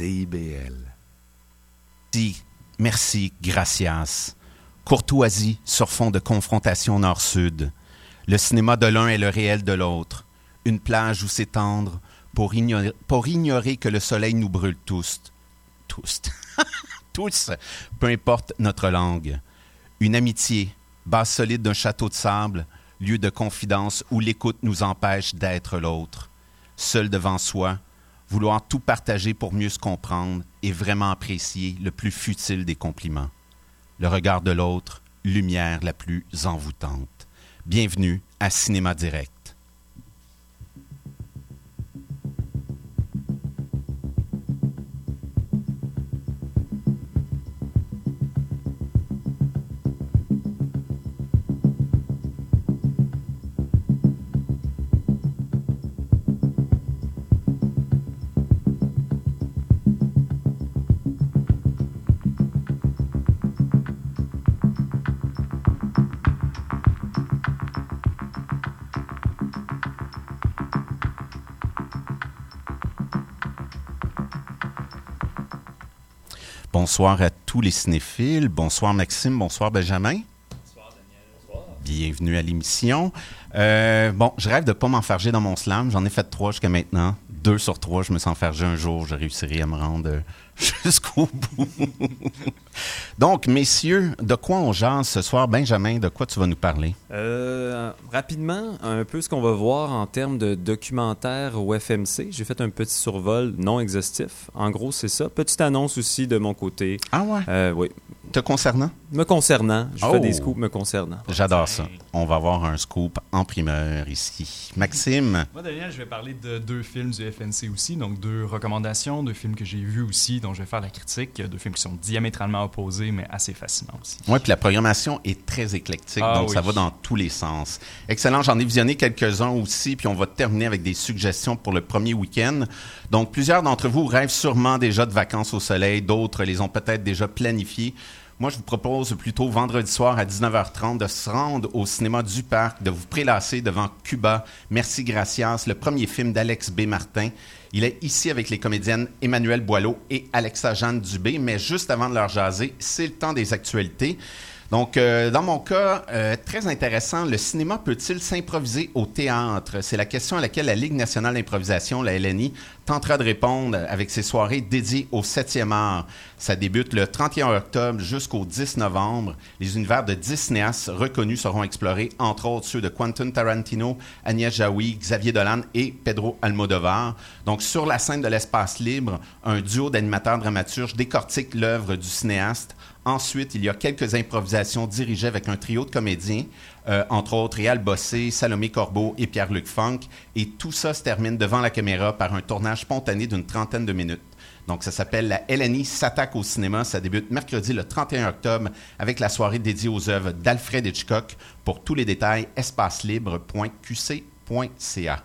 CIBL. Merci, gracias. Courtoisie sur fond de confrontation nord-sud. Le cinéma de l'un est le réel de l'autre. Une plage où s'étendre pour ignorer, pour ignorer que le soleil nous brûle tous. Tous. tous, peu importe notre langue. Une amitié, base solide d'un château de sable, lieu de confidence où l'écoute nous empêche d'être l'autre. Seul devant soi, vouloir tout partager pour mieux se comprendre et vraiment apprécier le plus futile des compliments. Le regard de l'autre, lumière la plus envoûtante. Bienvenue à Cinéma Direct. Bonsoir à tous les cinéphiles. Bonsoir Maxime, bonsoir Benjamin. Bonsoir Daniel. Bonsoir. Bienvenue à l'émission. Euh, bon, je rêve de ne pas m'enfarger dans mon slam. J'en ai fait trois jusqu'à maintenant. Deux sur trois, je me sens enfargé un jour. Je réussirai à me rendre jusqu'au bout. Donc, messieurs, de quoi on jase ce soir? Benjamin, de quoi tu vas nous parler? Euh, rapidement, un peu ce qu'on va voir en termes de documentaire au FMC. J'ai fait un petit survol non exhaustif. En gros, c'est ça. Petite annonce aussi de mon côté. Ah ouais? Euh, oui. Te concernant? Me concernant. Je fais des Oh. scoops me concernant. J'adore ça. On va avoir un scoop en primeur ici. Maxime, Moi, Daniel, je vais parler de deux films du FNC aussi, donc deux recommandations, deux films que j'ai vus aussi, dont je vais faire la critique, deux films qui sont diamétralement opposés, mais assez fascinants aussi. Oui, puis la programmation est très éclectique, Ah donc ça va dans tous les sens. Excellent, j'en ai visionné quelques-uns aussi, puis on va terminer avec des suggestions pour le premier week-end. Donc, plusieurs d'entre vous rêvent sûrement déjà de vacances au soleil, d'autres les ont peut-être déjà planifiées. Moi, je vous propose plutôt vendredi soir à 19h30 de se rendre au cinéma du Parc, de vous prélasser devant Cuba. Merci Gracias, le premier film d'Alex B. Martin. Il est ici avec les comédiennes Emmanuel Boileau et Alexa Jeanne Dubé, mais juste avant de leur jaser, c'est le temps des actualités. Donc, euh, dans mon cas, euh, très intéressant, le cinéma peut-il s'improviser au théâtre? C'est la question à laquelle la Ligue nationale d'improvisation, la LNI, tentera de répondre avec ses soirées dédiées au 7e art. Ça débute le 31 octobre jusqu'au 10 novembre. Les univers de 10 cinéastes reconnus seront explorés, entre autres ceux de Quentin Tarantino, Agnès Jaoui, Xavier Dolan et Pedro Almodovar. Donc, sur la scène de l'espace libre, un duo d'animateurs dramaturges décortique l'œuvre du cinéaste Ensuite, il y a quelques improvisations dirigées avec un trio de comédiens, euh, entre autres Réal Bossé, Salomé Corbeau et Pierre-Luc Funk. Et tout ça se termine devant la caméra par un tournage spontané d'une trentaine de minutes. Donc, ça s'appelle La LNI s'attaque au cinéma. Ça débute mercredi le 31 octobre avec la soirée dédiée aux œuvres d'Alfred Hitchcock. Pour tous les détails, espacelibre.qc.ca.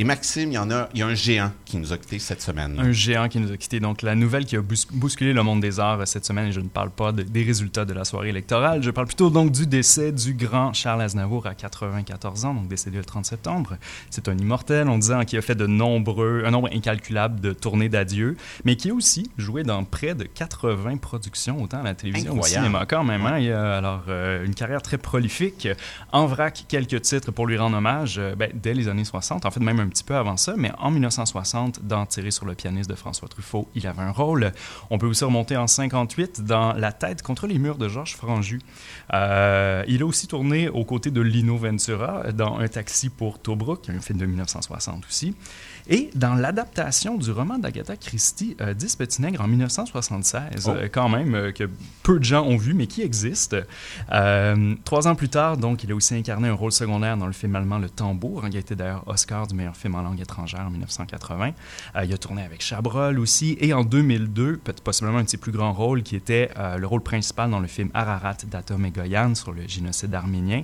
Et Maxime, il y en a, il y a un géant qui nous a quittés cette semaine. Un géant qui nous a quittés. Donc, la nouvelle qui a bous- bousculé le monde des arts euh, cette semaine, et je ne parle pas de- des résultats de la soirée électorale, je parle plutôt donc du décès du grand Charles Aznavour à 94 ans, donc décédé le 30 septembre. C'est un immortel, on disait, hein, qui a fait de nombreux, un nombre incalculable de tournées d'adieu, mais qui a aussi joué dans près de 80 productions, autant à la télévision qu'au cinéma quand même. hein. Il a alors euh, une carrière très prolifique. En vrac, quelques titres pour lui rendre hommage euh, ben, dès les années 60, en fait même un petit peu avant ça, mais en 1960, dans Tirer sur le pianiste de François Truffaut, il avait un rôle. On peut aussi remonter en 58 dans La tête contre les murs de Georges Franju. Euh, il a aussi tourné aux côtés de Lino Ventura dans Un taxi pour Tobruk, un film de 1960 aussi. Et dans l'adaptation du roman d'Agatha Christie, euh, 10 petits nègres en 1976, Oh. euh, quand même, euh, que peu de gens ont vu, mais qui existe. Euh, trois ans plus tard, donc, il a aussi incarné un rôle secondaire dans le film allemand Le Tambour, hein, qui a été d'ailleurs Oscar du meilleur film en langue étrangère en 1980. Euh, il a tourné avec Chabrol aussi. Et en 2002, peut-être possiblement un de ses plus grands rôles, qui était euh, le rôle principal dans le film Ararat d'Atom et Goyan sur le génocide arménien.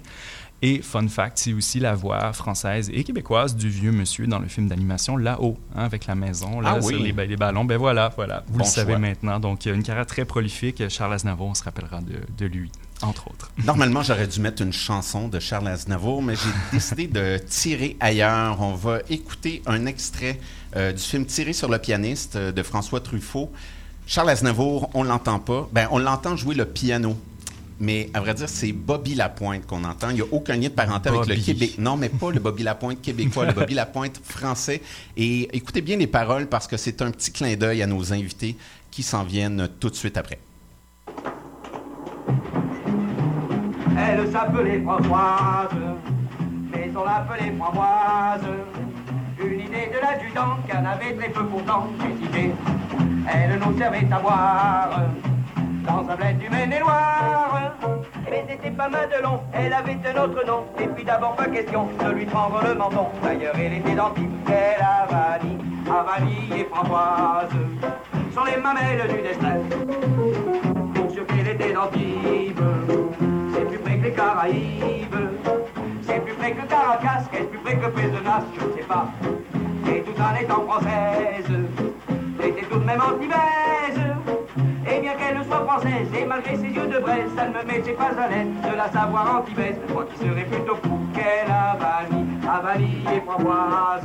Et fun fact, c'est aussi la voix française et québécoise du vieux monsieur dans le film d'animation Là-haut, hein, avec la maison, là, Ah oui. sur les, les ballons. Ben voilà, voilà, vous Bon le savez choix. maintenant. Donc, une carrière très prolifique. Charles Aznavour, on se rappellera de, de lui, entre autres. Normalement, j'aurais dû mettre une chanson de Charles Aznavour, mais j'ai décidé de tirer ailleurs. On va écouter un extrait euh, du film Tiré sur le pianiste euh, de François Truffaut. Charles Aznavour, on l'entend pas. Ben, on l'entend jouer le piano. Mais à vrai dire, c'est Bobby Lapointe qu'on entend. Il n'y a aucun lien de parenté avec le. Québec. Non, mais pas le Bobby Lapointe québécois, le Bobby Lapointe français. Et écoutez bien les paroles parce que c'est un petit clin d'œil à nos invités qui s'en viennent tout de suite après. Elle s'appelait Françoise, mais on l'appelait Framboise. Une idée de l'adjudant qu'elle avait très peu pourtant critiqué. Elle nous servait à boire dans un bled du Maine-et-Loire. Mais c'était pas Madelon, elle avait un autre nom. Et puis d'abord pas question de lui prendre le menton. D'ailleurs, elle était dentiste, quelle Havanie, Havanie et Framboise. Sont les mamelles du destin pour sûr qu'elle était d'Antibes. C'est plus près que les Caraïbes. C'est plus près que Caracas, qu'est-ce plus près que Pézenas, je ne sais pas. Et tout en étant française, était tout de même antibaise. Et bien qu'elle soit française, et malgré ses yeux de braise, ça ne me mettait pas à l'aise de la savoir antibaise. Moi qui serais plutôt fou qu'elle Havanie, Havanie et Framboise.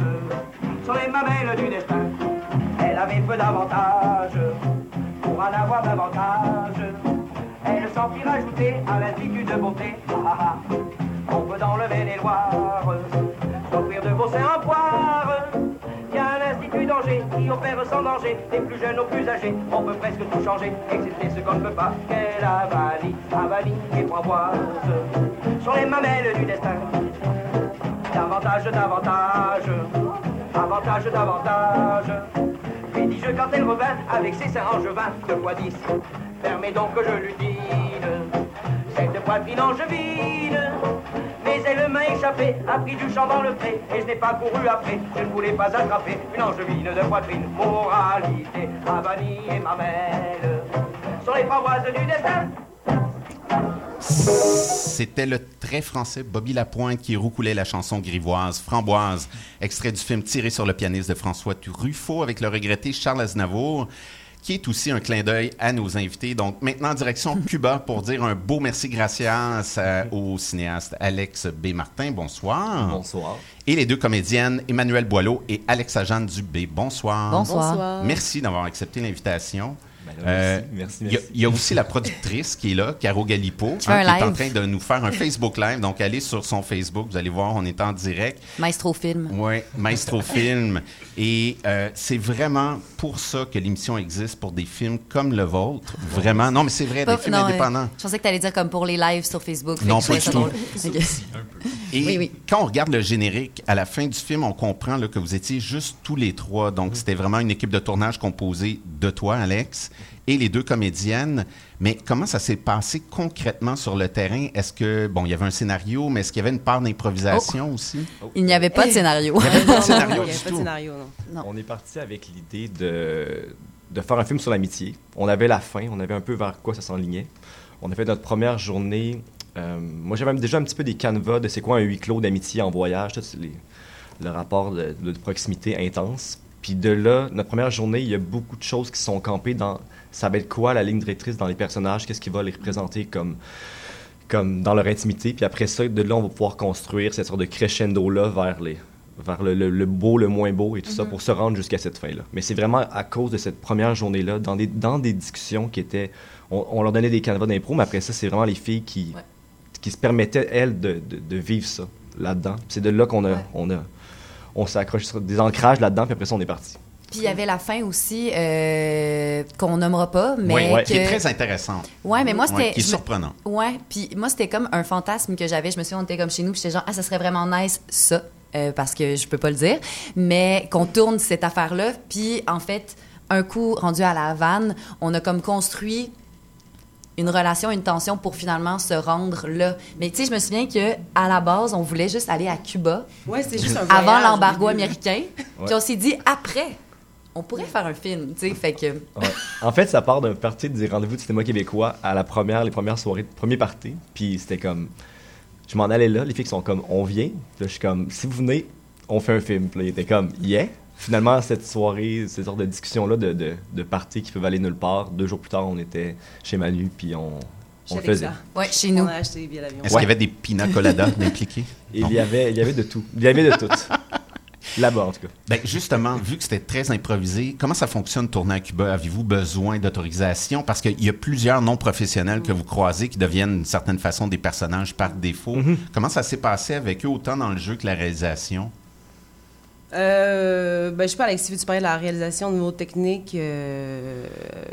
Sur les mamelles du destin, elle avait peu d'avantages pour en avoir davantage. Elle s'en fit rajouter à l'altitude de beauté. Ah, ah, ah. On peut dans le Maine-et-Loire s'offrir de beaux seins en poire. Qui opère sans danger, des plus jeunes aux plus âgés. On peut presque tout changer, excepté ce qu'on ne peut pas. Quelle avalie, avalie et framboise sur les mamelles du destin. Davantage, davantage, avantage, davantage. Lui dis-je quand elle revint avec ses seins angevins, de quoi dix Permets donc que je l'utile, cette poitrine angevine. Mais elle m'a échappé, a pris du champ dans le pré, et je n'ai pas couru après, je ne voulais pas attraper une angevine de poitrine. Moralité, Havanie et mamelle, sont les paroisses du destin. C'était le très français Bobby Lapointe qui roucoulait la chanson grivoise Framboise, extrait du film tiré sur le pianiste de François Truffaut avec le regretté Charles Aznavour, qui est aussi un clin d'œil à nos invités. Donc maintenant, direction Cuba pour dire un beau merci gracias à- au cinéaste Alex B. Martin. Bonsoir. Bonsoir. Et les deux comédiennes Emmanuel Boileau et Alexa Jeanne Dubé. Bonsoir. Bonsoir. Merci d'avoir accepté l'invitation. Euh, merci, Il y, a- merci, il y a aussi la productrice qui est là, Caro Galipo, Qui qui est en train de nous faire un Facebook Live. Donc, allez sur son Facebook, vous allez voir, on est en direct. Maestro Film. Oui, Maestro Film. Et euh, c'est vraiment pour ça que l'émission existe, pour des films comme le vôtre. Vraiment. Non, mais c'est vrai, Pas- des films non, indépendants. euh, je pensais que tu allais dire comme pour les lives sur Facebook. Non, pas du tout. drôle. Et Oui, oui. quand on regarde le générique, à la fin du film, on comprend là, que vous étiez juste tous les trois. Donc, c'était vraiment une équipe de tournage composée de toi, Alex, et les deux comédiennes. Mais comment ça s'est passé concrètement sur le terrain? Est-ce que, bon, il y avait un scénario, mais est-ce qu'il y avait une part d'improvisation aussi? Il n'y avait pas de scénario. Il n'y avait pas de scénario Il n'y du avait pas de tout. scénario, non. Non. On est parti avec l'idée de, de faire un film sur l'amitié. On avait la fin, on avait un peu vers quoi ça s'enlignait. On a fait notre première journée. Euh, moi, j'avais déjà un petit peu des canevas de c'est quoi un huis clos d'amitié en voyage, tout, les- le rapport de, de proximité intense. Puis de là, notre première journée, il y a beaucoup de choses qui sont campées dans ça va être quoi la ligne directrice dans les personnages, qu'est-ce qui va les représenter comme comme dans leur intimité. Puis après ça, de là, on va pouvoir construire cette sorte de crescendo-là vers, les, vers le, le- le beau, le moins beau et tout ça pour se rendre jusqu'à cette fin-là. Mais c'est vraiment à cause de cette première journée-là, dans des, dans des discussions qui étaient... On, on leur donnait des canevas d'impro, mais après ça, c'est vraiment les filles qui, Ouais. Qui se permettaient, elles, de, de- de vivre ça là-dedans. C'est de là qu'on a... Ouais. On a on s'est accroché sur des ancrages là-dedans, puis après ça, on est parti. Puis il y avait la fin aussi euh, qu'on nommera pas, mais Oui, Ouais. que... qui est très intéressant. Ouais, mais moi c'était Ouais, qui est surprenant. Ouais, puis moi c'était comme un fantasme que j'avais. Je me souviens on était comme chez nous, puis j'étais genre ah ça serait vraiment nice ça euh, parce que je peux pas le dire, mais qu'on tourne cette affaire-là, puis en fait un coup rendu à la Havane, on a comme construit une relation, une tension pour finalement se rendre là. Mais tu sais, je me souviens que à la base, on voulait juste aller à Cuba Ouais, c'est juste un avant voyage l'embargo américain. Puis on s'est dit après, on pourrait faire un film, tu sais, fait que Ouais. En fait, ça part d'un parti des rendez-vous de cinéma québécois à la première, les premières soirées, premier party. Puis c'était comme. Je m'en allais là, les filles qui sont comme, on vient. Puis là, je suis comme, si vous venez, on fait un film. Puis là, ils étaient comme, yeah. Finalement, cette soirée, ces sortes de discussions-là, de, de, de parties qui peuvent aller nulle part, deux jours plus tard, on était chez Manu, puis on, on le faisait. Ouais, chez On nous. a acheté des billets d'avion. Est-ce Ouais. qu'il y avait des pina coladas impliqués? Il y avait, il y avait de tout. Il y avait de tout. Là-bas, en tout cas. Ben, justement, vu que c'était très improvisé, comment ça fonctionne tourner à Cuba? Avez-vous besoin d'autorisation? Parce qu'il y a plusieurs non-professionnels que vous croisez qui deviennent d'une certaine façon des personnages par défaut. Comment ça s'est passé avec eux, autant dans le jeu que la réalisation? Euh, ben, je sais pas, Alexis, veux-tu parler de la réalisation au niveau technique? euh,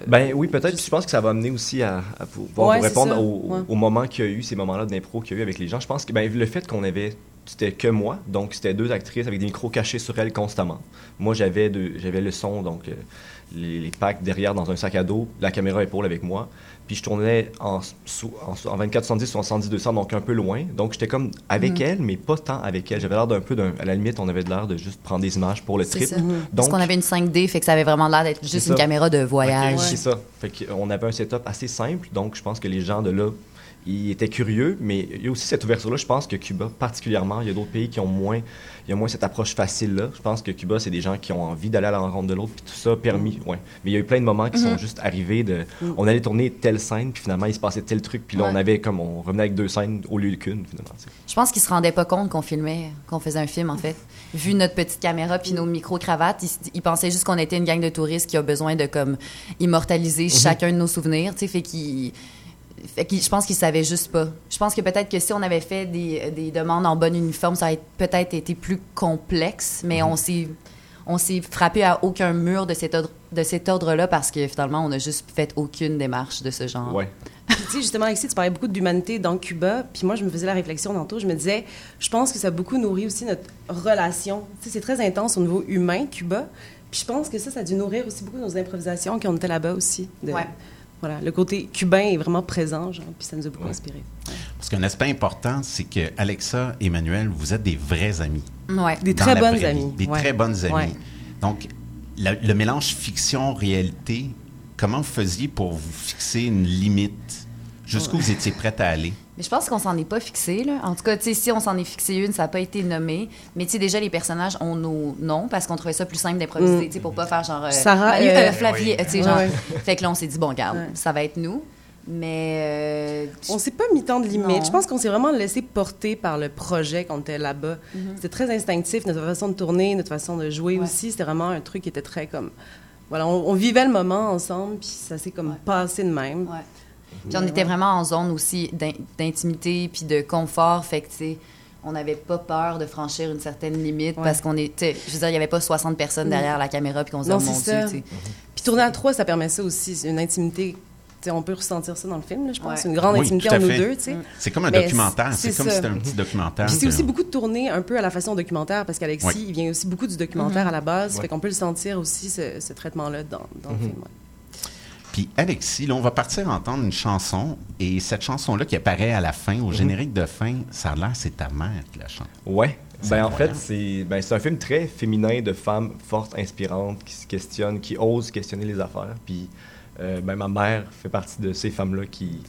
Ben oui, peut-être. Je pense que ça va amener aussi à, à pouvoir Ouais, vous c'est répondre au, Ouais. au moment qu'il y a eu, ces moments-là d'impro qu'il y a eu avec les gens. Je pense que ben, le fait qu'on avait, c'était que moi, donc c'était deux actrices avec des micros cachés sur elles constamment. Moi, j'avais de- j'avais le son, donc euh, les, les packs derrière dans un sac à dos, la caméra épaule avec moi. Puis je tournais en, sous- en, en 24-70 ou en 110-200, donc un peu loin. Donc j'étais comme avec elle, mais pas tant avec elle. J'avais l'air d'un peu d'un. À la limite, on avait l'air de juste prendre des images pour le trip. ça. Donc, Parce qu'on avait une 5D, fait que ça avait vraiment l'air d'être juste une caméra de voyage. C'est ça. Fait qu'on avait un setup assez simple, donc je pense que les gens de là, ils étaient curieux, mais il y a aussi cette ouverture-là. Je pense que Cuba, particulièrement, il y a d'autres pays qui ont moins, il y a moins cette approche facile-là. Je pense que Cuba, c'est des gens qui ont envie d'aller à la rencontre de l'autre, puis tout ça permis, ouais. Mais il y a eu plein de moments qui sont juste arrivés de, on allait tourner telle scène, puis finalement il se passait tel truc, puis là Ouais. on avait comme, on revenait avec deux scènes au lieu qu'une, finalement. tu sais. Je pense qu'ils se rendaient pas compte qu'on filmait, qu'on faisait un film, en fait. Vu notre petite caméra puis nos micro-cravates, ils, ils pensaient juste qu'on était une gang de touristes qui a besoin de, comme, immortaliser chacun de nos souvenirs, tu sais, fait qu'ils... Fait je pense qu'ils savaient juste pas. Je pense que peut-être que si on avait fait des, des demandes en bon uniforme, ça aurait peut-être été plus complexe, mais on s'est on s'est frappé à aucun mur de cet ordre de cet ordre-là parce que finalement on n'a juste fait aucune démarche de ce genre. Ouais. Puis, tu sais, justement, Alexis, tu parlais beaucoup d'humanité dans Cuba. Puis moi, je me faisais la réflexion tantôt. Je me disais, je pense que ça a beaucoup nourri aussi notre relation. Tu sais, c'est très intense au niveau humain, Cuba. Puis je pense que ça, ça a dû nourrir aussi beaucoup nos improvisations quand on était là-bas aussi. De- Ouais. Voilà, le côté cubain est vraiment présent, genre, puis ça nous a beaucoup Ouais. inspiré. Parce qu'un aspect important, c'est que Alexa et Manuel, vous êtes des vrais amis. Ouais. Des très bonnes amies. Des Ouais. très bonnes amies. Ouais. Donc, la- le mélange fiction-réalité, comment vous faisiez pour vous fixer une limite? Jusqu'où vous étiez prête à aller? Mais je pense qu'on s'en est pas fixé, là. En tout cas, tu sais, si on s'en est fixé une, ça n'a pas été nommé. Mais tu sais, déjà, les personnages ont nos noms parce qu'on trouvait ça plus simple d'improviser, Mm. tu sais, pour pas faire genre. euh, Sarah, Manu- euh, euh, Flavie, euh, tu sais, Ouais, genre. Fait que là, on s'est dit, bon, regarde, Ouais. ça va être nous. Mais. euh, On s'est pas mis tant de limites. Non. Je pense qu'on s'est vraiment laissé porter par le projet quand on était là-bas. C'était très instinctif, notre façon de tourner, notre façon de jouer Ouais. aussi. C'était vraiment un truc qui était très comme... Voilà, on, on vivait le moment ensemble, puis ça s'est comme Ouais. passé de même. Ouais. Puis on était vraiment en zone aussi d'in- d'intimité puis de confort. Fait que, tu sais, on n'avait pas peur de franchir une certaine limite Ouais. parce qu'on était. Je veux dire, il n'y avait pas 60 personnes derrière la caméra puis qu'on se Non, disait, mon c'est Dieu, ça. tu sais. Puis tourner à trois, ça permet ça aussi, une intimité. Tu sais, on peut ressentir ça dans le film, là, je pense. Ouais. Une grande Oui, intimité entre nous deux, tu sais. Mm. C'est comme un Mais documentaire. c'est C'est comme ça. si c'était un petit documentaire. Puis c'est aussi beaucoup de tourner un peu à la façon documentaire, parce qu'Alexis, il vient aussi beaucoup du documentaire à la base, Ouais. fait qu'on peut le sentir aussi, ce, ce traitement-là, dans, dans le film. Puis Alexis, là, on va partir entendre une chanson. Et cette chanson-là qui apparaît à la fin, au générique de fin, ça a l'air c'est ta mère qui la chante. Ouais. Ben, en fait, c'est ben, c'est un film très féminin de femmes fortes, inspirantes, qui se questionnent, qui osent questionner les affaires. Puis, euh, ben, ma mère fait partie de ces femmes-là qui,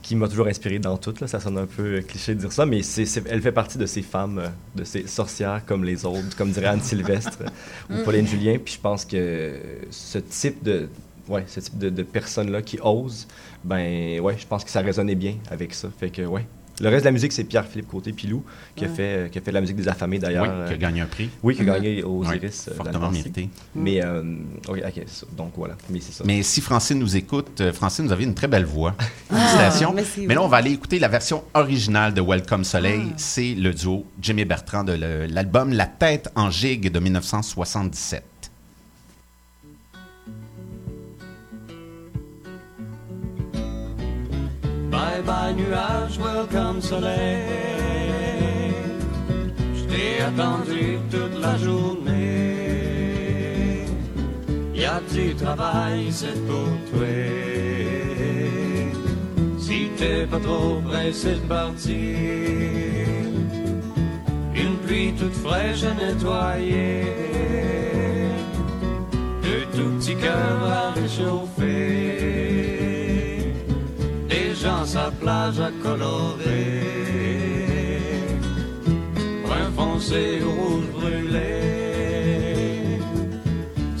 qui m'a toujours inspiré dans tout. Là. Ça sonne un peu cliché de dire ça, mais elle fait partie de ces femmes, de ces sorcières comme les autres, comme dirait Anne Sylvestre ou Pauline Julien. Puis je pense que ce type de, ouais, ce type de, de personnes-là qui osent, ben ouais, je pense que ça résonnait bien avec ça. Fait que ouais. Le reste de la musique, c'est Pierre-Philippe Côté-Pilou, qui, a Ouais. fait, euh, qui a fait de la musique des affamés d'ailleurs. Oui, qui a euh, gagné un prix. oui, qui a Mhm. gagné aux Ouais, Iris. euh, fortement mérité. Mais, euh, donc voilà. Mais c'est ça. Mais si Francine nous écoute, euh, Francine, vous avez une très belle voix. Félicitations. mais c'est Mais là, on va aller écouter la version originale de Welcome Soleil. C'est le duo Jimmy Bertrand de l'album La tête en gigue de 1977. Bye bye nuage, welcome soleil. Je t'ai attendu toute la journée. Y a du travail, c'est pour toi. Si t'es pas trop pressé de partir, une pluie toute fraîche à nettoyer. Deux tout petits cœurs à réchauffer gens sa plage à colorer. pensée au rouge brûlé.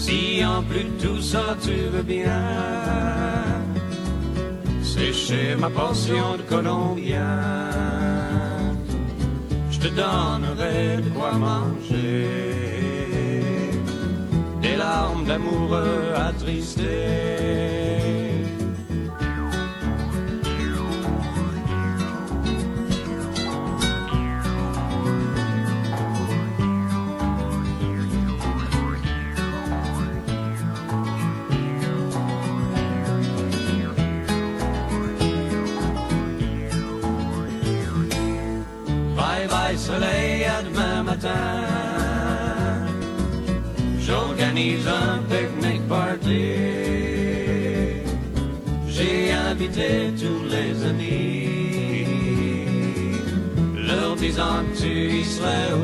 Si en plus de tout ça tu veux bien sécher ma portion de colombien, je te donnerai de quoi manger. Des larmes d'amoureux attristés. Tu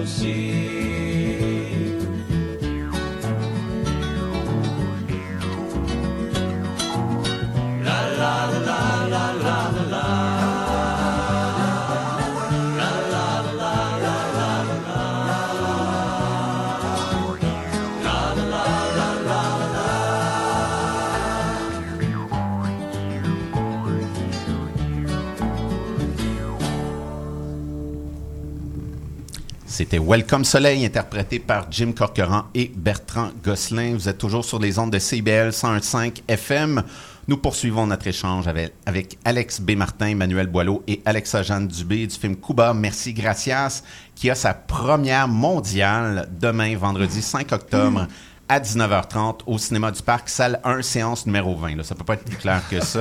C'était Welcome Soleil, interprété par Jim Corcoran et Bertrand Gosselin. Vous êtes toujours sur les ondes de CBL 101.5 FM. Nous poursuivons notre échange avec, Alex B. Martin, Manuel Boileau et Alexa Jeanne Dubé du film Cuba Merci Gracias, qui a sa première mondiale demain, vendredi 5 octobre. À 19h30 au cinéma du Parc, salle 1, séance numéro 20. Là. Ça peut pas être plus clair que ça.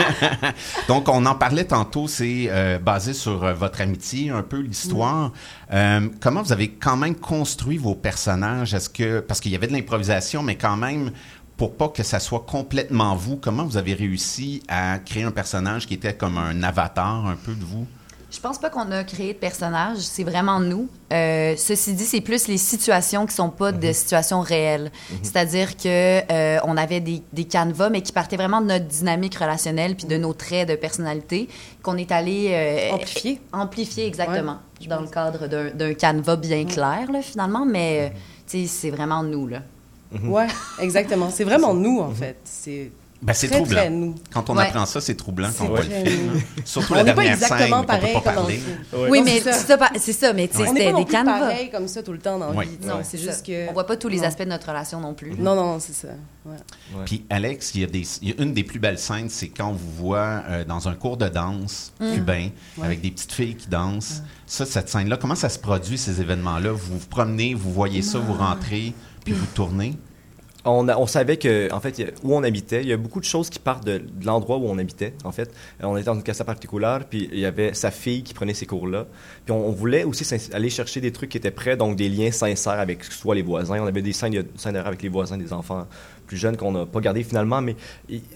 Donc, on en parlait tantôt, c'est euh, basé sur euh, votre amitié, un peu l'histoire. Euh, comment vous avez quand même construit vos personnages? Est-ce que parce qu'il y avait de l'improvisation, mais quand même pour pas que ça soit complètement vous, comment vous avez réussi à créer un personnage qui était comme un avatar un peu de vous? Je pense pas qu'on a créé de personnage, c'est vraiment nous. Euh, ceci dit, c'est plus les situations qui sont pas de situations réelles. C'est-à-dire que euh, on avait des, des canevas, mais qui partaient vraiment de notre dynamique relationnelle puis de nos traits de personnalité qu'on est allé euh, Amplifier. amplifier exactement Ouais, dans pense. le cadre d'un d'un canevas bien clair là, finalement, mais euh, sais, c'est vraiment nous là. Ouais, exactement. C'est vraiment nous, en fait. C'est Ben, c'est troublant. très nous. Quand on Ouais. apprend ça, c'est troublant quand on voit le film. nous. Surtout On la pas dernière scène, exactement on peut pareil pas parler. Oui, Non, mais c'est ça. ça, pas- c'est ça, mais tu sais, On n'est c'était des canevas. pareil comme ça tout le temps dans la Ouais. vie. Non, c'est juste que... On voit pas tous les Non. aspects de notre relation non plus. Non, non, c'est ça. Ouais. Puis Alex, il y, a des, il y a une des plus belles scènes, c'est quand on vous voit euh, dans un cours de danse Mm. cubain avec des petites filles qui dansent. Ça, cette scène-là, comment ça se produit ces événements-là? Vous vous promenez, vous voyez ça, vous rentrez, puis vous tournez? On, savait que, en fait, où on habitait, il y a beaucoup de choses qui partent de, l'endroit où on habitait, en fait. Euh, on était dans une casa particulière, puis il y avait sa fille qui prenait ces cours-là. Puis on, voulait aussi aller chercher des trucs qui étaient prêts, donc des liens sincères avec soit les voisins. On avait des scènes, scènes avec les voisins, des enfants plus jeunes qu'on n'a pas gardés finalement, mais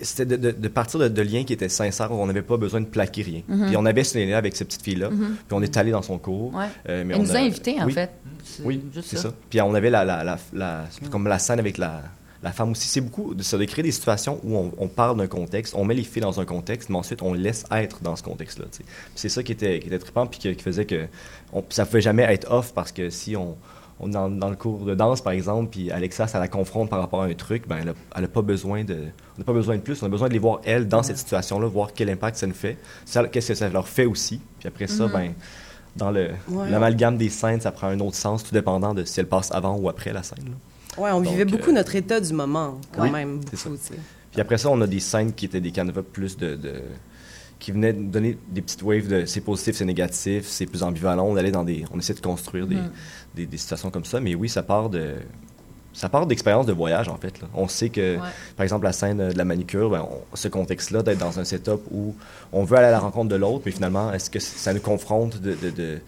c'était de, de- de partir de, de liens qui étaient sincères, où on n'avait pas besoin de plaquer rien. Puis on avait ce lien-là avec cette petite fille-là, puis on est allé dans son cours. Ouais. Euh, mais Elle on nous a invités, en Oui. fait. C'est Oui, c'est ça. Puis on avait la, la, la, la- comme la scène avec la, la femme aussi. C'est beaucoup de, ça, de créer des situations où on, on parle d'un contexte, on met les filles dans un contexte, mais ensuite on laisse être dans ce contexte-là. C'est ça qui était, qui était trippant, puis qui, qui faisait que on, ça pouvait jamais être off parce que si on, on est dans, dans le cours de danse, par exemple, puis Alexa, ça la confronte par rapport à un truc, ben elle a, elle a pas besoin de, on n'a pas besoin de plus. On a besoin de les voir elles dans cette situation-là, voir quel impact ça nous fait, qu'est-ce que ça leur fait aussi. Puis après ça, ben dans Ouais. l'amalgame des scènes, ça prend un autre sens, tout dépendant de si elle passe avant ou après la scène. là. Ouais, on Donc, vivait beaucoup euh, notre état du moment, quand oui, même. beaucoup. Puis après ça, on a des scènes qui étaient des canevas plus de, de- qui venaient nous donner des petites waves de c'est positif, c'est négatif, c'est plus ambivalent. On allait dans des, on essaie de construire des, des, des situations comme ça. Mais oui, ça part de, ça part d'expériences de voyage en fait. là. On sait que, Ouais. par exemple, la scène de la manicure, ben, on- ce contexte-là d'être dans un setup où on veut aller à la rencontre de l'autre, mais finalement, est-ce que ça nous confronte de, de- de-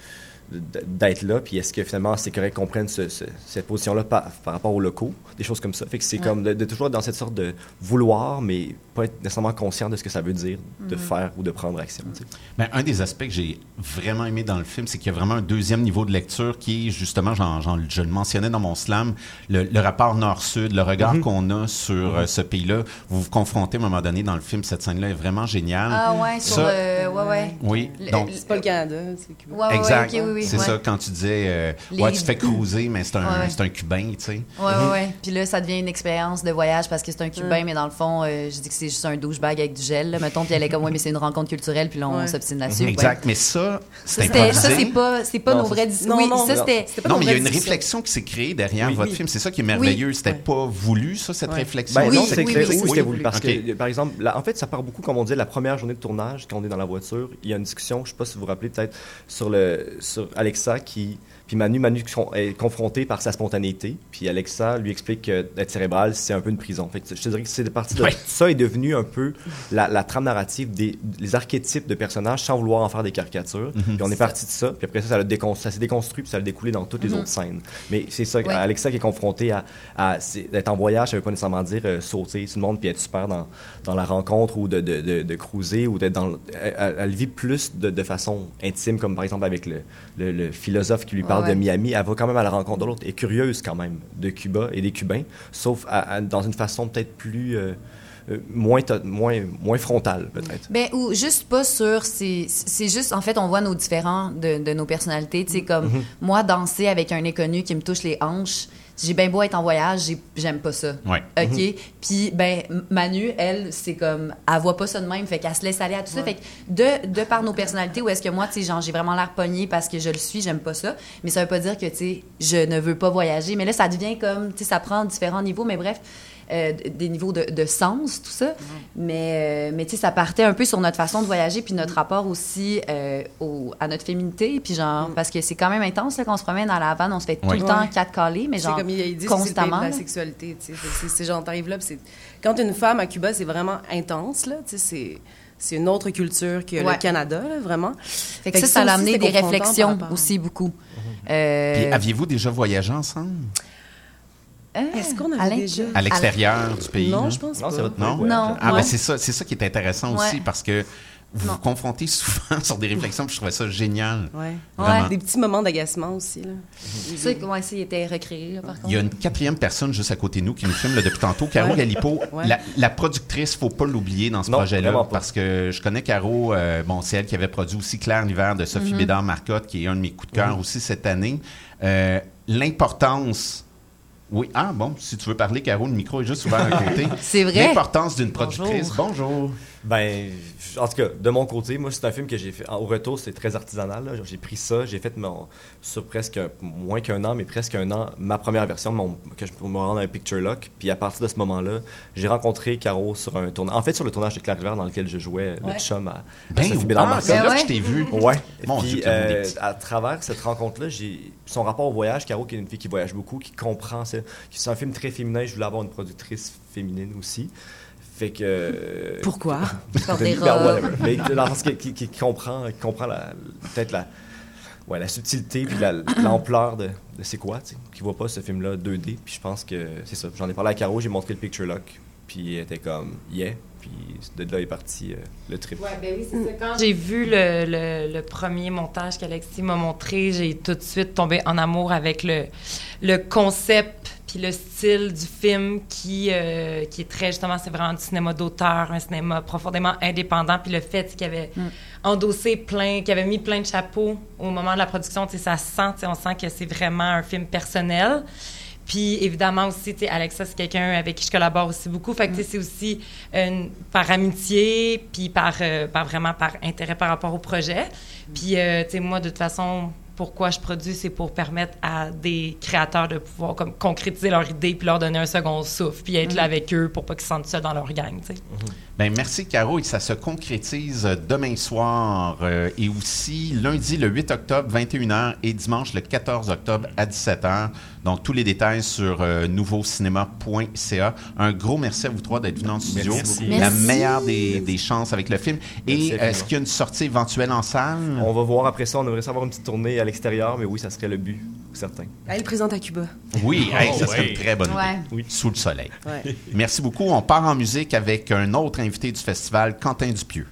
de- d'être là, puis est-ce que finalement c'est correct qu'on prenne ce- ce- cette position-là par, par rapport aux locaux, des choses comme ça. Fait que c'est comme de, de toujours être dans cette sorte de vouloir, mais pas être nécessairement conscient de ce que ça veut dire de faire ou de prendre action. tu sais. Ben, un des aspects que j'ai vraiment aimé dans le film, c'est qu'il y a vraiment un deuxième niveau de lecture qui est justement, j'en- j'en- je le mentionnais dans mon slam, le, le rapport nord-sud, le regard Mhm. qu'on a sur euh, ce pays-là. Vous vous confrontez à un moment donné dans le film, cette scène-là est vraiment géniale. Ah ouais, sur Ça- le... Ouais, ouais. Oui, donc C'est pas le Canada, c'est Cuba. Ouais, ouais, Exact. oui, oui. C'est ouais. ça, quand tu disais, euh, ouais, tu te fais cruiser, mais c'est un, un Cubain, tu sais. Ouais, ouais, ouais. Puis là, ça devient une expérience de voyage parce que c'est un Cubain, mais dans le fond, euh, je dis que c'est juste un douchebag avec du gel, là, mettons. Puis elle est comme, ouais, mais c'est une rencontre culturelle, puis là, on Ouais. s'obstine là-dessus. Mhm. Exact, mais ça, c'est Ça, c'était- ça, improvisé. c'est pas, c'est pas Non, nos vrais c'est- discours. non, Oui, non, ça, c'était. Non, mais il y a une réflexion qui s'est créée derrière Oui. votre Oui. film. C'est ça qui est merveilleux. C'était Ouais. pas voulu, ça, cette Ouais. réflexion. Ben Oui, non, c'est c'est c'était voulu. Parce que, par exemple, en fait, ça part beaucoup, comme on dit, la première journée de tournage, quand on est dans la voiture, il y a une discussion, je sais pas si vous vous rappelez peut-être, sur, le, sur Alexa qui. Puis Manu, Manu est confronté par sa spontanéité. Puis Alexa lui explique que d'être cérébrale, c'est un peu une prison. Fait que je te dirais que c'est parti de Ouais. ça est devenu un peu la, la trame narrative des les archétypes de personnages sans vouloir en faire des caricatures. Puis on est parti de ça. Puis après ça, ça, l'a décon- ça s'est déconstruit puis ça a découlé dans toutes les autres scènes. Mais c'est ça, Ouais. Alexa qui est confrontée à, d'être en voyage, ça veut pas nécessairement dire euh, sauter sur le monde puis être super dans, dans la rencontre ou de, de, de, de cruiser ou d'être dans. le- Elle, elle- elle vit plus de, de façon intime, comme par exemple avec le, le, le philosophe qui lui parle Ouais. de Miami. Elle va quand même à la rencontre de l'autre. Elle est curieuse quand même de Cuba et des Cubains, sauf à- à- dans une façon peut-être plus. euh, euh, moins, moins, moins frontale, peut-être. Ben, ou juste pas sur. C'est juste, en fait, on voit nos différents de, de nos personnalités. Tu sais, comme Mm-hmm. moi, danser avec un inconnu qui me touche les hanches, j'ai bien beau être en voyage, j'ai- j'aime pas ça. Ouais. OK? Puis, ben, Manu, elle, c'est comme. Elle voit pas ça de même, fait qu'elle se laisse aller à tout ça. Fait que de, de par nos personnalités, où est-ce que moi, tu sais, genre, j'ai vraiment l'air pognée parce que je le suis, j'aime pas ça. Mais ça veut pas dire que, tu sais, je ne veux pas voyager. Mais là, ça devient comme. Tu sais, ça prend différents niveaux, mais bref. Euh, des niveaux de, de sens, tout ça. Mais, euh, mais tu sais, ça partait un peu sur notre façon de voyager, puis notre rapport aussi euh, au- à notre féminité, puis genre, parce que c'est quand même intense, là, qu'on se promène dans la vanne, on se fait tout le temps Ouais. quatre calés, mais C'est genre, comme il dit, c'est le pays constamment. de la sexualité. tu sais. Fait que C'est c'est genre, t'arrives là, puis c'est... Quand une femme à Cuba, c'est vraiment intense, là. Tu sais, c'est... C'est une autre culture que Ouais. le Canada, là, vraiment. Fait que ça, ça a aussi, amené c'est des réflexions aussi beaucoup. Euh, Puis aviez-vous déjà voyagé ensemble? Euh, Est-ce qu'on Alain? déjà... À l'extérieur du pays? Non, là? je pense Non, pas. c'est votre Non? Non. Ah, Ouais. ben c'est ça, c'est ça qui est intéressant aussi Ouais. parce que vous Non. vous confrontez souvent sur des réflexions, puis je trouvais ça génial. Ouais. Des petits moments d'agacement aussi, là. Ça, comment ça, il était recréé, là, par contre? Il y a une quatrième personne juste à côté de nous qui nous filme là, depuis tantôt, Caro Ouais. Galipo. Ouais. La, la productrice, faut pas l'oublier dans ce projet-là, parce que je connais Caro, euh, bon, c'est elle qui avait produit aussi Claire l'hiver de Mm-hmm. Sophie Bédard-Marcotte, qui est un de mes coups de cœur aussi cette année. Euh, L'importance... Oui, ah bon, si tu veux parler, Caro, le micro est juste ouvert à côté. C'est vrai? L'importance d'une productrice. Bonjour. Ben, en tout cas, de mon côté, moi, c'est un film que j'ai fait. Au retour, c'est très artisanal. J'ai pris ça, j'ai fait mon, sur presque moins qu'un an, mais presque un an, ma première version mon, que je me rendre à un picture lock. Puis à partir de ce moment-là, j'ai rencontré Caro sur un tournage. En fait, sur le tournage de Claire River dans lequel je jouais le chum à, à Ben, Sophie ah, c'est Ben là ouais. que je t'ai vu. Ouais. Mon Puis, Dieu, euh, à travers cette rencontre-là, j'ai son rapport au voyage. Caro, qui est une fille qui voyage beaucoup, qui comprend. C'est c'est un film très féminin. Je voulais avoir une productrice féminine aussi. Fait que. euh, Pourquoi? Des Ben, whatever. Mais dans le sens qui, qui- qui comprend, qui comprend la- peut-être la, ouais, la subtilité puis la- l'ampleur de, de c'est quoi, tu sais, qui voit pas ce film-là 2D. Puis je pense que c'est ça. J'en ai parlé à Caro, j'ai montré le picture lock, puis elle était comme yeah. Puis de là est parti euh, le trip. Ouais, ben oui, c'est ça. Quand j'ai vu le, le- le premier montage qu'Alexis m'a montré, j'ai tout de suite tombé en amour avec le, le concept puis le style du film qui, euh, qui est très, justement, c'est vraiment du cinéma d'auteur, un cinéma profondément indépendant. Puis le fait qu'il avait endossé plein, qu'il avait mis plein de chapeaux au moment de la production, tu sais, ça se sent, on sent que c'est vraiment un film personnel. Puis évidemment aussi, tu sais, Alexa, c'est quelqu'un avec qui je collabore aussi beaucoup. Fait que tu sais, c'est aussi une- par amitié, puis par, euh, par vraiment par intérêt par rapport au projet. Puis, euh, tu sais, moi, de toute façon, pourquoi je produis, c'est pour permettre à des créateurs de pouvoir comme concrétiser leur idée, puis leur donner un second souffle, puis être là avec eux pour pas qu'ils se sentent seuls dans leur gang, tu sais. Ben, merci, Caro. Et ça se concrétise demain soir euh, et aussi lundi le 8 octobre, 21h et dimanche le 14 octobre à 17h. Donc, tous les détails sur euh, nouveaucinéma.ca. Un gros merci à vous trois d'être venus en studio. Merci beaucoup. La Merci. meilleure des, des chances avec le film. Merci Et est-ce qu'il y a une sortie éventuelle en salle? On va voir après ça, on aimerait savoir une petite tournée à l'extérieur, mais oui, ça serait le but, certain. Elle présente à Cuba. Oui, hey, ça Oh, serait ouais. une très bonne Ouais. idée. Sous le soleil. Ouais. Merci beaucoup. On part en musique avec un autre invité du festival, Quentin Dupieux.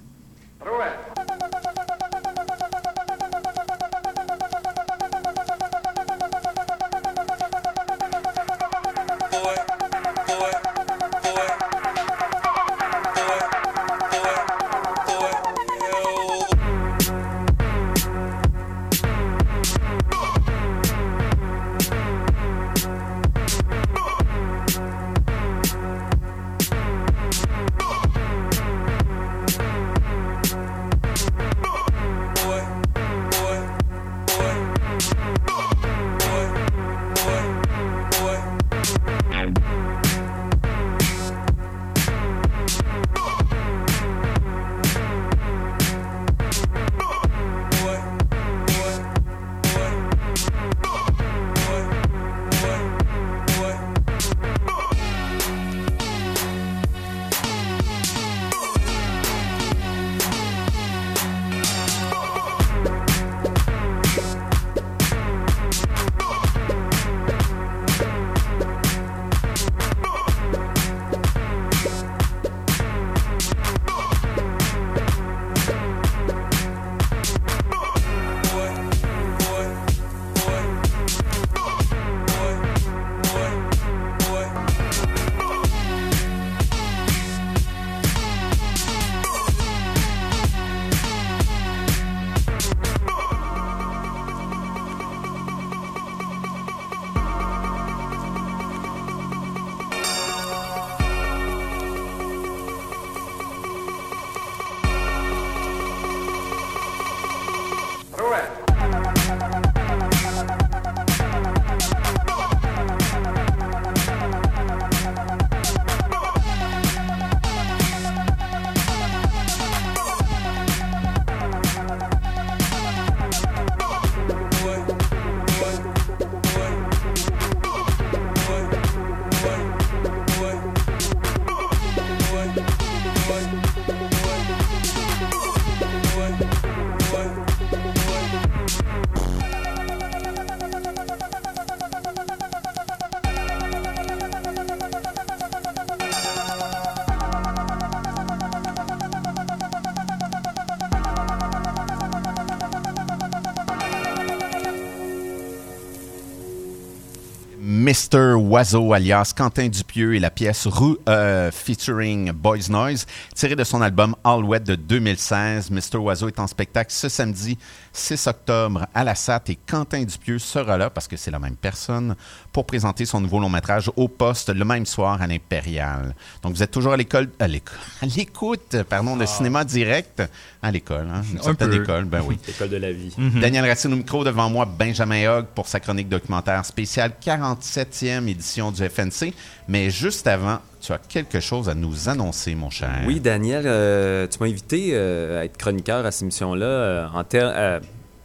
Mr. Oiseau alias Quentin Et la pièce Rue euh, featuring Boys Noise, tirée de son album All Wet de 2016. Mr. Oiseau est en spectacle ce samedi 6 octobre à la SAT et Quentin Dupieux sera là, parce que c'est la même personne, pour présenter son nouveau long métrage au poste le même soir à l'Impérial. Donc vous êtes toujours à l'école, à l'école, à l'écoute, pardon, de cinéma direct à l'école, hein, une Un certaine peu. école, ben oui. École de la vie. Daniel Racine au micro, devant moi, Benjamin Hogg pour sa chronique documentaire spéciale 47e édition du FNC. Mais juste avant, tu as quelque chose à nous annoncer, mon cher. Oui, Daniel, euh, tu m'as invité euh, à être chroniqueur à cette émission-là euh, en, ter- euh,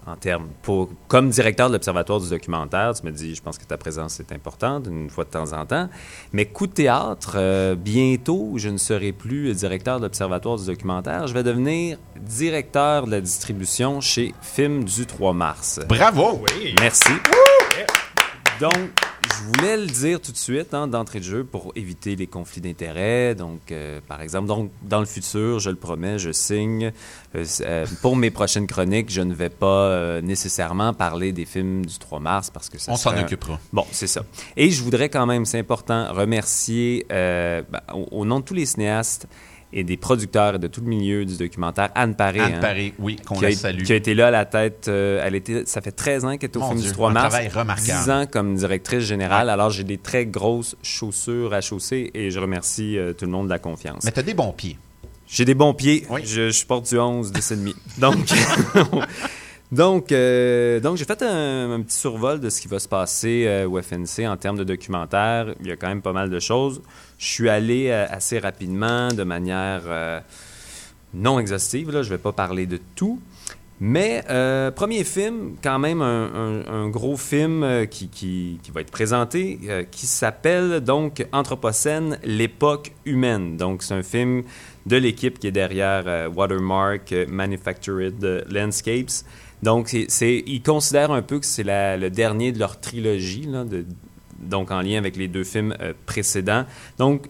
en termes. Pour, comme directeur de l'Observatoire du documentaire, tu me dis, je pense que ta présence est importante, une fois de temps en temps. Mais coup de théâtre, euh, bientôt, je ne serai plus directeur de l'Observatoire du documentaire. Je vais devenir directeur de la distribution chez Film du 3 mars. Bravo! Merci. Donc, je voulais le dire tout de suite, hein, d'entrée de jeu, pour éviter les conflits d'intérêts. Donc, euh, par exemple, donc, dans le futur, je le promets, je signe. euh, euh, pour mes prochaines chroniques, je ne vais pas euh, nécessairement parler des films du 3 mars parce que ça On s'en un- occupera. Bon, c'est ça. Et je voudrais quand même, c'est important, remercier euh, ben, au, au nom de tous les cinéastes et des producteurs de tout le milieu du documentaire, Anne Paré. Anne hein, Paré, oui, qu'on la salue. qui a été là à la tête. euh, elle était, ça fait 13 ans qu'elle est au Mon film Dieu, du 3 un mars. travail remarquable. 10 ans comme directrice générale. Alors, j'ai des très grosses chaussures à chausser et je remercie euh, tout le monde de la confiance. Mais tu as des bons pieds. J'ai des bons pieds. Oui. Je, je porte du 11, 10 et demi. Donc, donc, euh, donc j'ai fait un, un petit survol de ce qui va se passer euh, au FNC en termes de documentaire. Il y a quand même pas mal de choses. Je suis allé euh, assez rapidement, de manière euh, non exhaustive. Là. Je ne vais pas parler de tout. Mais euh, premier film, quand même un, gros film qui, va être présenté, qui s'appelle donc Anthropocène, l'époque humaine. Donc c'est un film de l'équipe qui est derrière Watermark, Manufactured Landscapes. Donc ils considèrent un peu que c'est le dernier de leur trilogie, donc en lien avec les deux films euh, précédents. Donc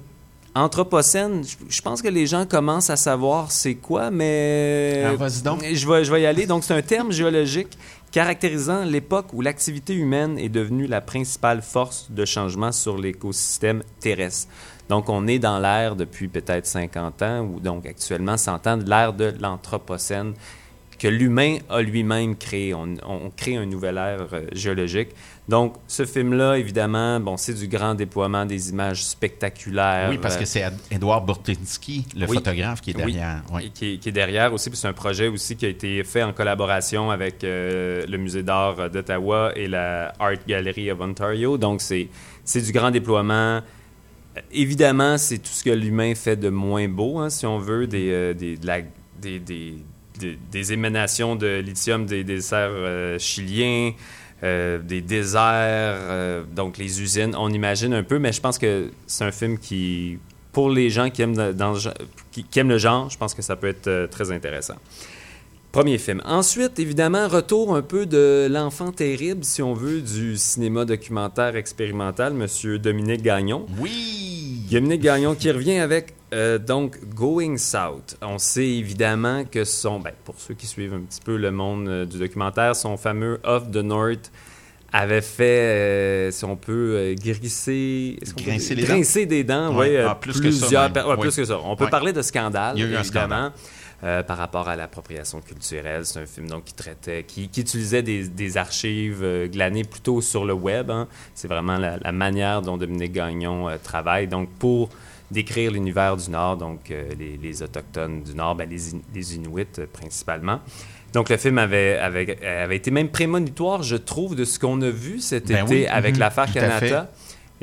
Anthropocène, je- pense que les gens commencent à savoir c'est quoi, mais Ah, vas-y donc. je vais, je vais y aller. Donc, c'est un terme géologique caractérisant l'époque où l'activité humaine est devenue la principale force de changement sur l'écosystème terrestre. Donc, on est dans l'ère depuis peut-être 50 ans, ou donc actuellement 100 ans, de l'ère de l'Anthropocène que l'humain a lui-même créé. On, on crée un nouvel ère euh, géologique. Donc, ce film-là, évidemment, bon, c'est du grand déploiement des images spectaculaires. Oui, parce euh, que c'est Edouard Burtynsky, le Oui. photographe, qui est derrière. Oui. qui, est- qui est derrière aussi. puis C'est un projet aussi qui a été fait en collaboration avec euh, le Musée d'art d'Ottawa et la Art Gallery of Ontario. Donc, c'est c'est du grand déploiement. Évidemment, c'est tout ce que l'humain fait de moins beau, hein, si on veut, des, euh, des, de la- des, des, des- des émanations de lithium des déserts euh, chiliens, euh, des déserts, euh, donc les usines. On imagine un peu, mais je pense que c'est un film qui, pour les gens qui aiment, qui aiment le genre, je pense que ça peut être euh, très intéressant. Premier film. Ensuite, évidemment, retour un peu de l'enfant terrible, si on veut, du cinéma documentaire expérimental, Monsieur Dominique Gagnon. Oui! Dominique Gagnon qui revient avec euh, donc Going South. On sait évidemment que son, ben, pour ceux qui suivent un petit peu le monde euh, du documentaire, son fameux Off the North avait fait, euh, si on peut, euh, Grincer les dents? grincer des dents, oui, ah, plus que ça plusieurs ouais, Oui. plus que ça. On peut parler de scandale, Il y a eu un évidemment. Euh, par rapport à l'appropriation culturelle, c'est un film donc qui traitait, qui, qui utilisait des, des archives euh, glanées plutôt sur le web. hein. C'est vraiment la, la manière dont Dominique Gagnon euh, travaille. Donc pour décrire l'univers du Nord, donc les, les autochtones du Nord, ben, les, In- les Inuits principalement. Donc le film avait, avait, avait été même prémonitoire, je trouve, de ce qu'on a vu cet Ben été oui, avec mhm, l'affaire. Kanata.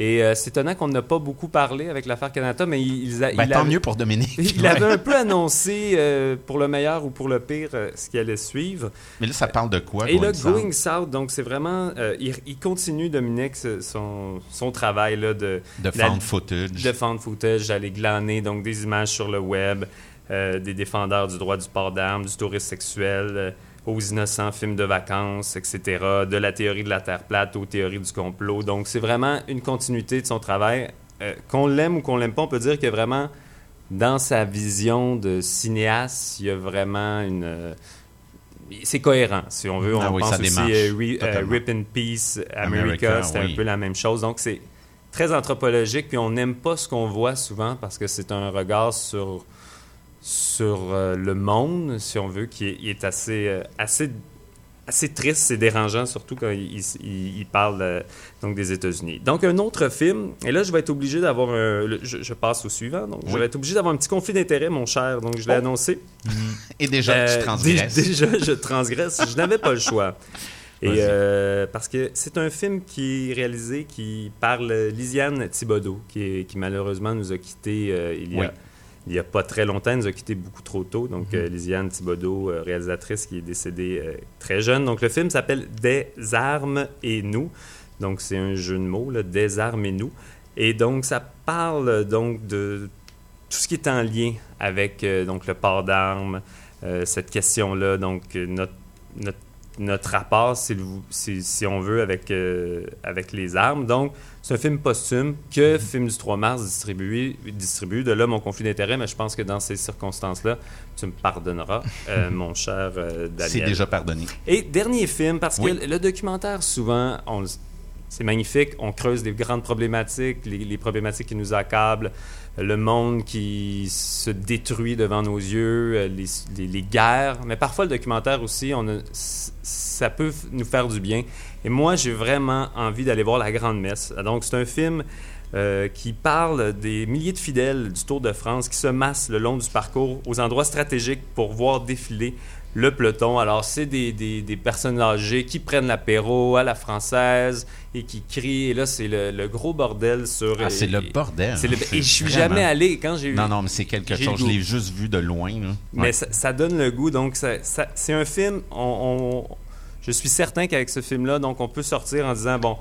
Et euh, c'est étonnant qu'on n'a pas beaucoup parlé avec l'affaire Kanata, mais il, il a- Ben, il tant avait- mieux pour Dominique. il Ouais. avait un peu annoncé, euh, pour le meilleur ou pour le pire, euh, ce qui allait suivre. Mais là, ça parle de quoi? Et là, South? Going South, donc c'est vraiment... il, il continue, Dominique, son, son travail là, de, De la- found footage. de found footage, d'aller glaner donc, des images sur le web, des défendeurs du droit du port d'armes, du tourisme sexuel, aux innocents films de vacances, etc., de la théorie de la Terre plate aux théories du complot. Donc, c'est vraiment une continuité de son travail. Euh, qu'on l'aime ou qu'on l'aime pas, on peut dire que vraiment, dans sa vision de cinéaste, il y a vraiment une... euh, c'est cohérent, si on veut. On Ah oui, pense ça aussi euh, Ri- euh. Rip in Peace, America, America, c'était oui. un peu la même chose. Donc, c'est très anthropologique, puis on n'aime pas ce qu'on voit souvent parce que c'est un regard sur, sur euh, le monde, si on veut, qui est, assez, euh, assez, assez triste, c'est dérangeant, surtout quand il, il- il- il parle euh, donc des États-Unis. Donc, un autre film, et là, je vais être obligé d'avoir un. le- je, je passe au suivant, donc je vais être obligé d'avoir un petit conflit d'intérêt, mon cher, donc je l'ai Oh. annoncé. Et déjà, tu transgresses. dé- Déjà, je transgresse. je n'avais pas le choix. Et euh, parce que c'est un film qui est réalisé, qui parle Lisiane Thibodeau, qui, est- qui malheureusement nous a quittés euh, il y a, Oui. Il y a pas très longtemps, elle nous a quittés beaucoup trop tôt. Donc, Mhm. euh, Lisiane Thibodeau, euh, réalisatrice qui est décédée euh, très jeune. Donc, le film s'appelle Des armes et nous. Donc, c'est un jeu de mots, là, Des armes et nous. Et donc, ça parle donc de tout ce qui est en lien avec donc le port d'armes, cette question-là, donc notre, notre, notre rapport, si, le- si, si on veut, avec, euh, avec les armes. Donc, c'est un film posthume que Film du 3 mars distribue, distribue. De là, mon conflit d'intérêt, mais je pense que dans ces circonstances-là, tu me pardonneras, euh, mon cher euh, C'est Daniel. déjà pardonné. Et dernier film, parce que le documentaire, souvent, on c'est magnifique, on creuse des grandes problématiques, les, les problématiques qui nous accablent, le monde qui se détruit devant nos yeux, euh, les, guerres. Mais parfois, le documentaire aussi, ça peut nous faire du bien. Et moi, j'ai vraiment envie d'aller voir La Grande Messe. Donc, c'est un film euh, qui parle des milliers de fidèles du Tour de France qui se massent le long du parcours aux endroits stratégiques pour voir défiler le peloton. Alors, c'est des, des- des personnes âgées qui prennent l'apéro à la française et qui crient. Et là, c'est le, le gros bordel sur... Ah, c'est le bordel. le- hein, et je suis vraiment- jamais allé. Quand j'ai eu Non, non, mais c'est quelque chose. Je l'ai juste vu de loin. là. mais Ouais. ça, ça donne le goût. Donc, ça- ça- c'est un film. On, on- je suis certain qu'avec ce film-là, donc, on peut sortir en disant bon,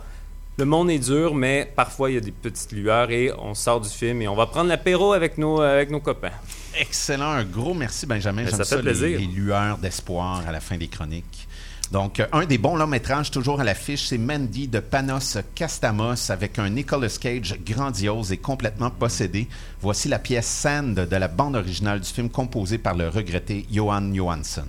le monde est dur, mais parfois il y a des petites lueurs et on sort du film et on va prendre l'apéro avec nos, avec nos copains. Excellent. Un gros merci, Benjamin. Ben, ça fait ça, plaisir. les lueurs d'espoir à la fin des chroniques. Donc, euh, un des bons longs métrages toujours à l'affiche, c'est Mandy de Panos Castamos avec un Nicolas Cage grandiose et complètement possédé. Voici la pièce Sand de la bande originale du film composée par le regretté Johan Johansson.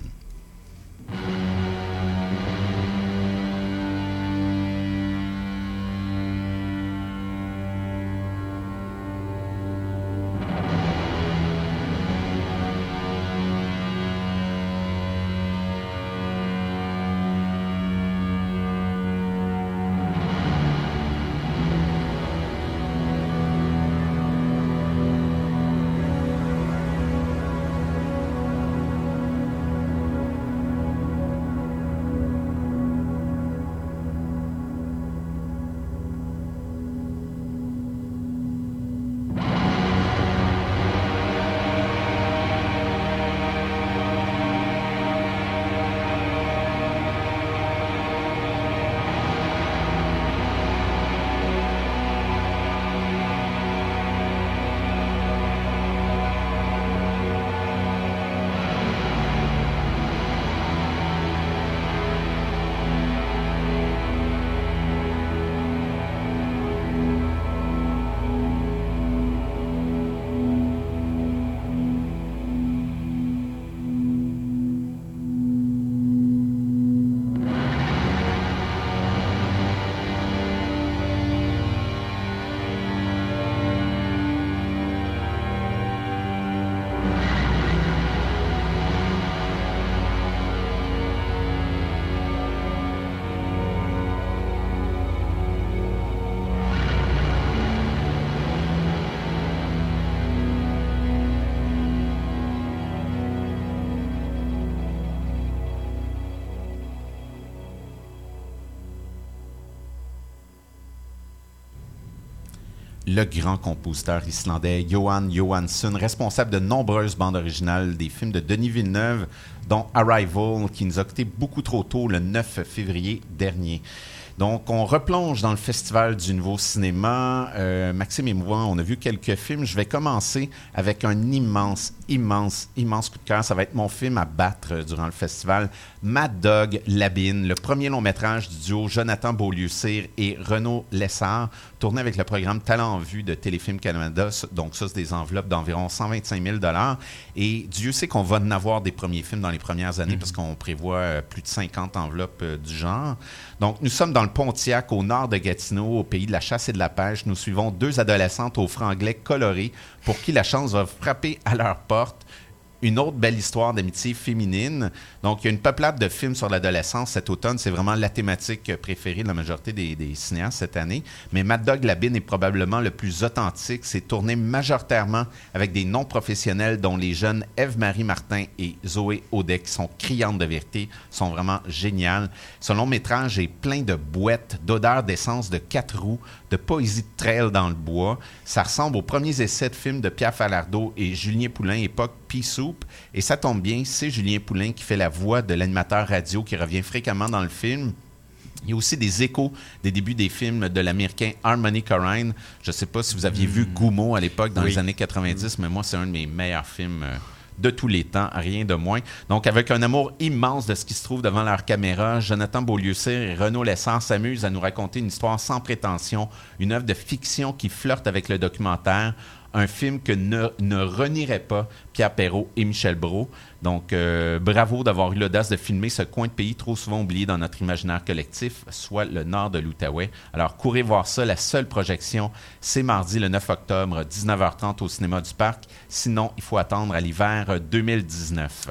Le grand compositeur islandais Johan Johansson, responsable de nombreuses bandes originales des films de Denis Villeneuve, dont Arrival, qui nous a coûté beaucoup trop tôt le 9 février dernier. Donc, on replonge dans le Festival du Nouveau Cinéma. Euh, Maxime et moi, on a vu quelques films. Je vais commencer avec un immense, immense, immense coup de cœur. Ça va être mon film à battre euh, durant le festival. Mad Dog Labine, le premier long métrage du duo Jonathan Beaulieu-Cyr et Renaud Lessard, tourné avec le programme Talent en vue de Téléfilm Canada. Donc, ça, c'est des enveloppes d'environ 125 000 Et Dieu sait qu'on va en avoir des premiers films dans les premières années parce qu'on prévoit euh, plus de 50 enveloppes euh, du genre. Donc, nous sommes dans le Pontiac, au nord de Gatineau, au pays de la chasse et de la pêche. Nous suivons deux adolescentes aux franglais colorés pour qui la chance va frapper à leur porte une autre belle histoire d'amitié féminine. Donc, il y a une peuplade de films sur l'adolescence cet automne. C'est vraiment la thématique préférée de la majorité des, cinéastes cette année. Mais Mad Dog Labine est probablement le plus authentique. C'est tourné majoritairement avec des non-professionnels, dont les jeunes Eve-Marie Martin et Zoé Audet, qui sont criantes de vérité, sont vraiment géniales. Ce long métrage est plein de boîtes, d'odeurs d'essence de quatre roues, de poésie de trail dans le bois. Ça ressemble aux premiers essais de films de Pierre Falardeau et Julien Poulain, époque Pea Soup. Et ça tombe bien, c'est Julien Poulain qui fait la voix de l'animateur radio qui revient fréquemment dans le film. Il y a aussi des échos des débuts des films de l'américain Harmony Korine. Je ne sais pas si vous aviez vu Goumo à l'époque, dans Oui. les années 90, mais moi, c'est un de mes meilleurs films euh, de tous les temps, rien de moins. Donc, avec un amour immense de ce qui se trouve devant leur caméra, Jonathan Beaulieu-Cyr et Renaud Lessard s'amusent à nous raconter une histoire sans prétention, une œuvre de fiction qui flirte avec le documentaire, un film que ne, ne renierait pas Pierre Perrault et Michel Brault. Donc, euh, bravo d'avoir eu l'audace de filmer ce coin de pays trop souvent oublié dans notre imaginaire collectif, soit le nord de l'Outaouais. Alors, courez voir ça. La seule projection, c'est mardi le 9 octobre, 19h30 au cinéma du Parc. Sinon, il faut attendre à l'hiver euh, 2019.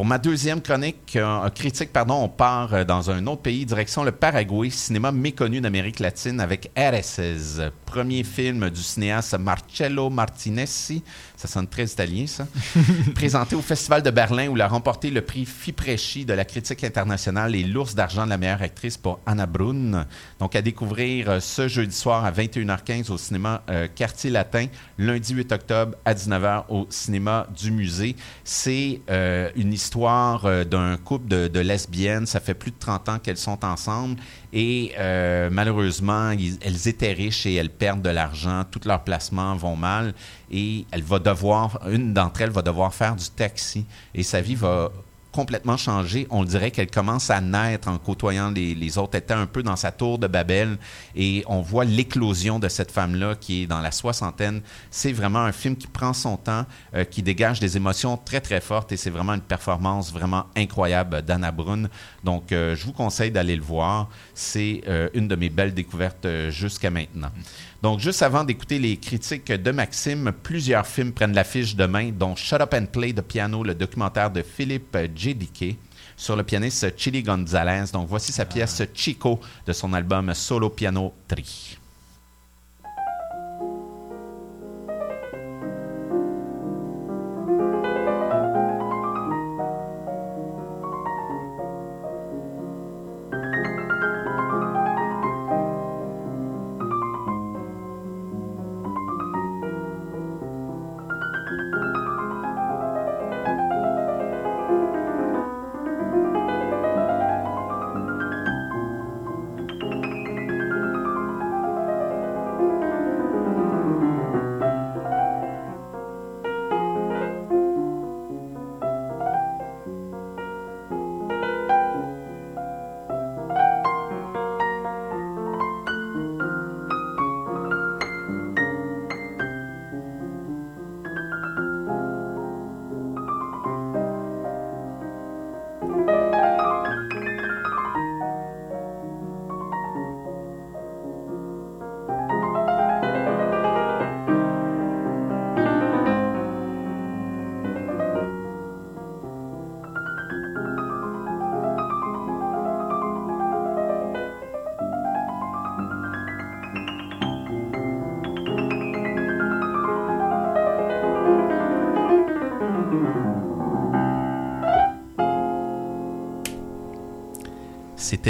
Pour ma deuxième chronique, euh, critique, pardon, on part euh, dans un autre pays, direction le Paraguay, cinéma méconnu d'Amérique latine avec RSS, premier film du cinéaste Marcello Martinezzi. Ça sonne très italien, ça. Présenté au Festival de Berlin où il a remporté le prix Fipresci de la critique internationale et l'ours d'argent de la meilleure actrice pour Anna Brun. Donc, à découvrir euh, ce jeudi soir à 21h15 au cinéma euh, Quartier Latin, lundi 8 octobre à 19h au cinéma du musée. C'est euh, une histoire d'un couple de, de lesbiennes. Ça fait plus de 30 ans qu'elles sont ensemble et euh, malheureusement, ils- elles étaient riches et elles perdent de l'argent. Tous leurs placements vont mal et elle va devoir, une d'entre elles va devoir faire du taxi et sa vie va complètement changer. On dirait qu'elle commence à naître en côtoyant les, autres états un peu dans sa tour de Babel et on voit l'éclosion de cette femme-là qui est dans la soixantaine. C'est vraiment un film qui prend son temps, euh, qui dégage des émotions très très fortes et c'est vraiment une performance vraiment incroyable d'Anna Brun. Donc euh, je vous conseille d'aller le voir. C'est euh, une de mes belles découvertes jusqu'à maintenant. Donc, juste avant d'écouter les critiques de Maxime, plusieurs films prennent l'affiche demain, dont Shut Up and Play de piano, le documentaire de Philippe Sur le pianiste Chili Gonzalez. Donc, voici sa pièce Chico de son album Solo Piano Tri.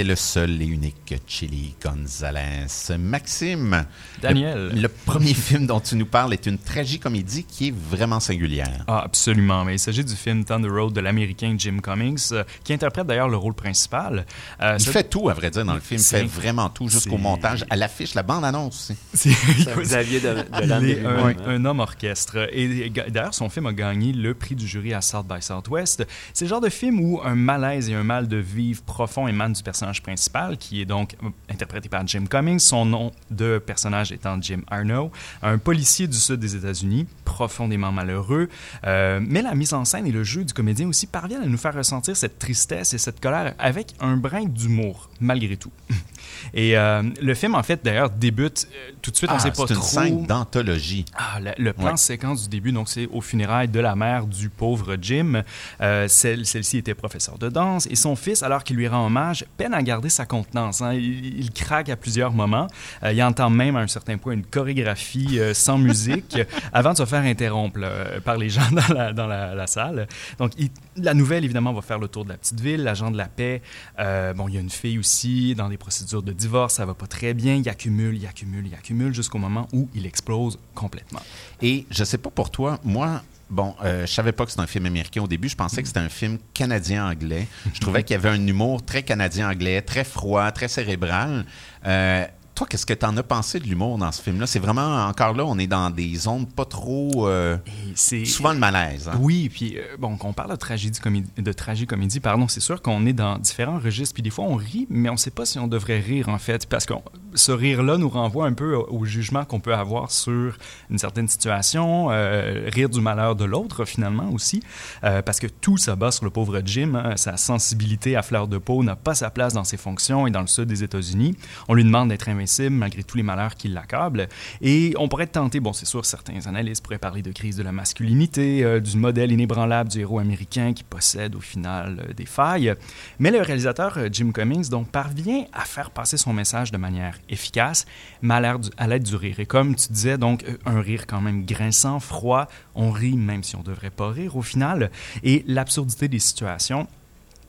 C'était le seul et unique Chili Gonzalez. Maxime, Daniel. le, le premier film dont tu nous parles est une tragicomédie qui est vraiment singulière. Ah, absolument. Mais il s'agit du film Thunder Road de l'américain Jim Cummings, euh, qui interprète d'ailleurs le rôle principal. Euh, Il fait tout, à vrai dire, dans le film. Il fait vraiment tout, jusqu'au montage, à l'affiche, la bande-annonce aussi. c'est- Xavier de, de Il Lande est lui-même, un, hein. un homme orchestre. Et, d'ailleurs, son film a gagné le prix du jury à South by Southwest. C'est le genre de film où un malaise et un mal de vivre profond émanent du personnage principal, qui est donc euh, interprété par Jim Cummings, son nom de personnage étant Jim Un policier du sud des États-Unis, profondément malheureux. Euh, mais la mise en scène et le jeu du comédien aussi parviennent à nous faire ressentir cette tristesse et cette colère avec un brin d'humour, malgré tout. Et euh, le film, en fait, d'ailleurs, débute euh, tout de suite, on Ah, sait pas c'est une trop... scène d'anthologie. Ah, le, le plan Ouais. séquence du début, donc c'est aux funérailles de la mère du pauvre Jim. Euh, celle, celle-ci était professeur de danse et son fils, alors qu'il lui rend hommage, peine à garder sa contenance. hein. Il, il craque à plusieurs moments. Il entend même à un certain point une chorégraphie euh, sans musique avant de se faire interrompre là, par les gens dans la, dans la, la salle. Donc, il- la nouvelle, évidemment, va faire le tour de la petite ville, l'agent de la paix. Euh, bon, il y a une fille aussi dans des procédures de divorce, ça va pas très bien. Il accumule, il accumule, il accumule jusqu'au moment où il explose complètement. Et je sais pas pour toi, moi, bon, euh, je savais pas que c'était un film américain au début. Je pensais que c'était un film canadien-anglais. Je trouvais qu'il y avait un humour très canadien-anglais, très froid, très cérébral. Euh, toi, qu'est-ce que tu en as pensé de l'humour dans ce film-là? C'est vraiment, encore là, on est dans des zones pas trop... euh, souvent le malaise. hein? Oui, puis euh, bon, quand on parle de tragédie comédie, de tragicomédie, pardon, c'est sûr qu'on est dans différents registres, puis des fois on rit, mais on ne sait pas si on devrait rire en fait, parce que ce rire-là nous renvoie un peu au, au jugement qu'on peut avoir sur une certaine situation, euh, rire du malheur de l'autre finalement aussi, euh, parce que tout s'abat sur le pauvre Jim, hein, sa sensibilité à fleur de peau n'a pas sa place dans ses fonctions et dans le sud des États-Unis. On lui demande d'être invincible malgré tous les malheurs qui l'accablent, et on pourrait tenté, bon c'est sûr, certains analystes pourraient parler de crise de la masculinité, euh, du modèle inébranlable du héros américain qui possède au final euh, des failles. Mais le réalisateur euh, Jim Cummings donc parvient à faire passer son message de manière efficace, mais à l'aide du rire. Et comme tu disais, donc un rire quand même grinçant, froid, on rit même si on devrait pas rire au final, et l'absurdité des situations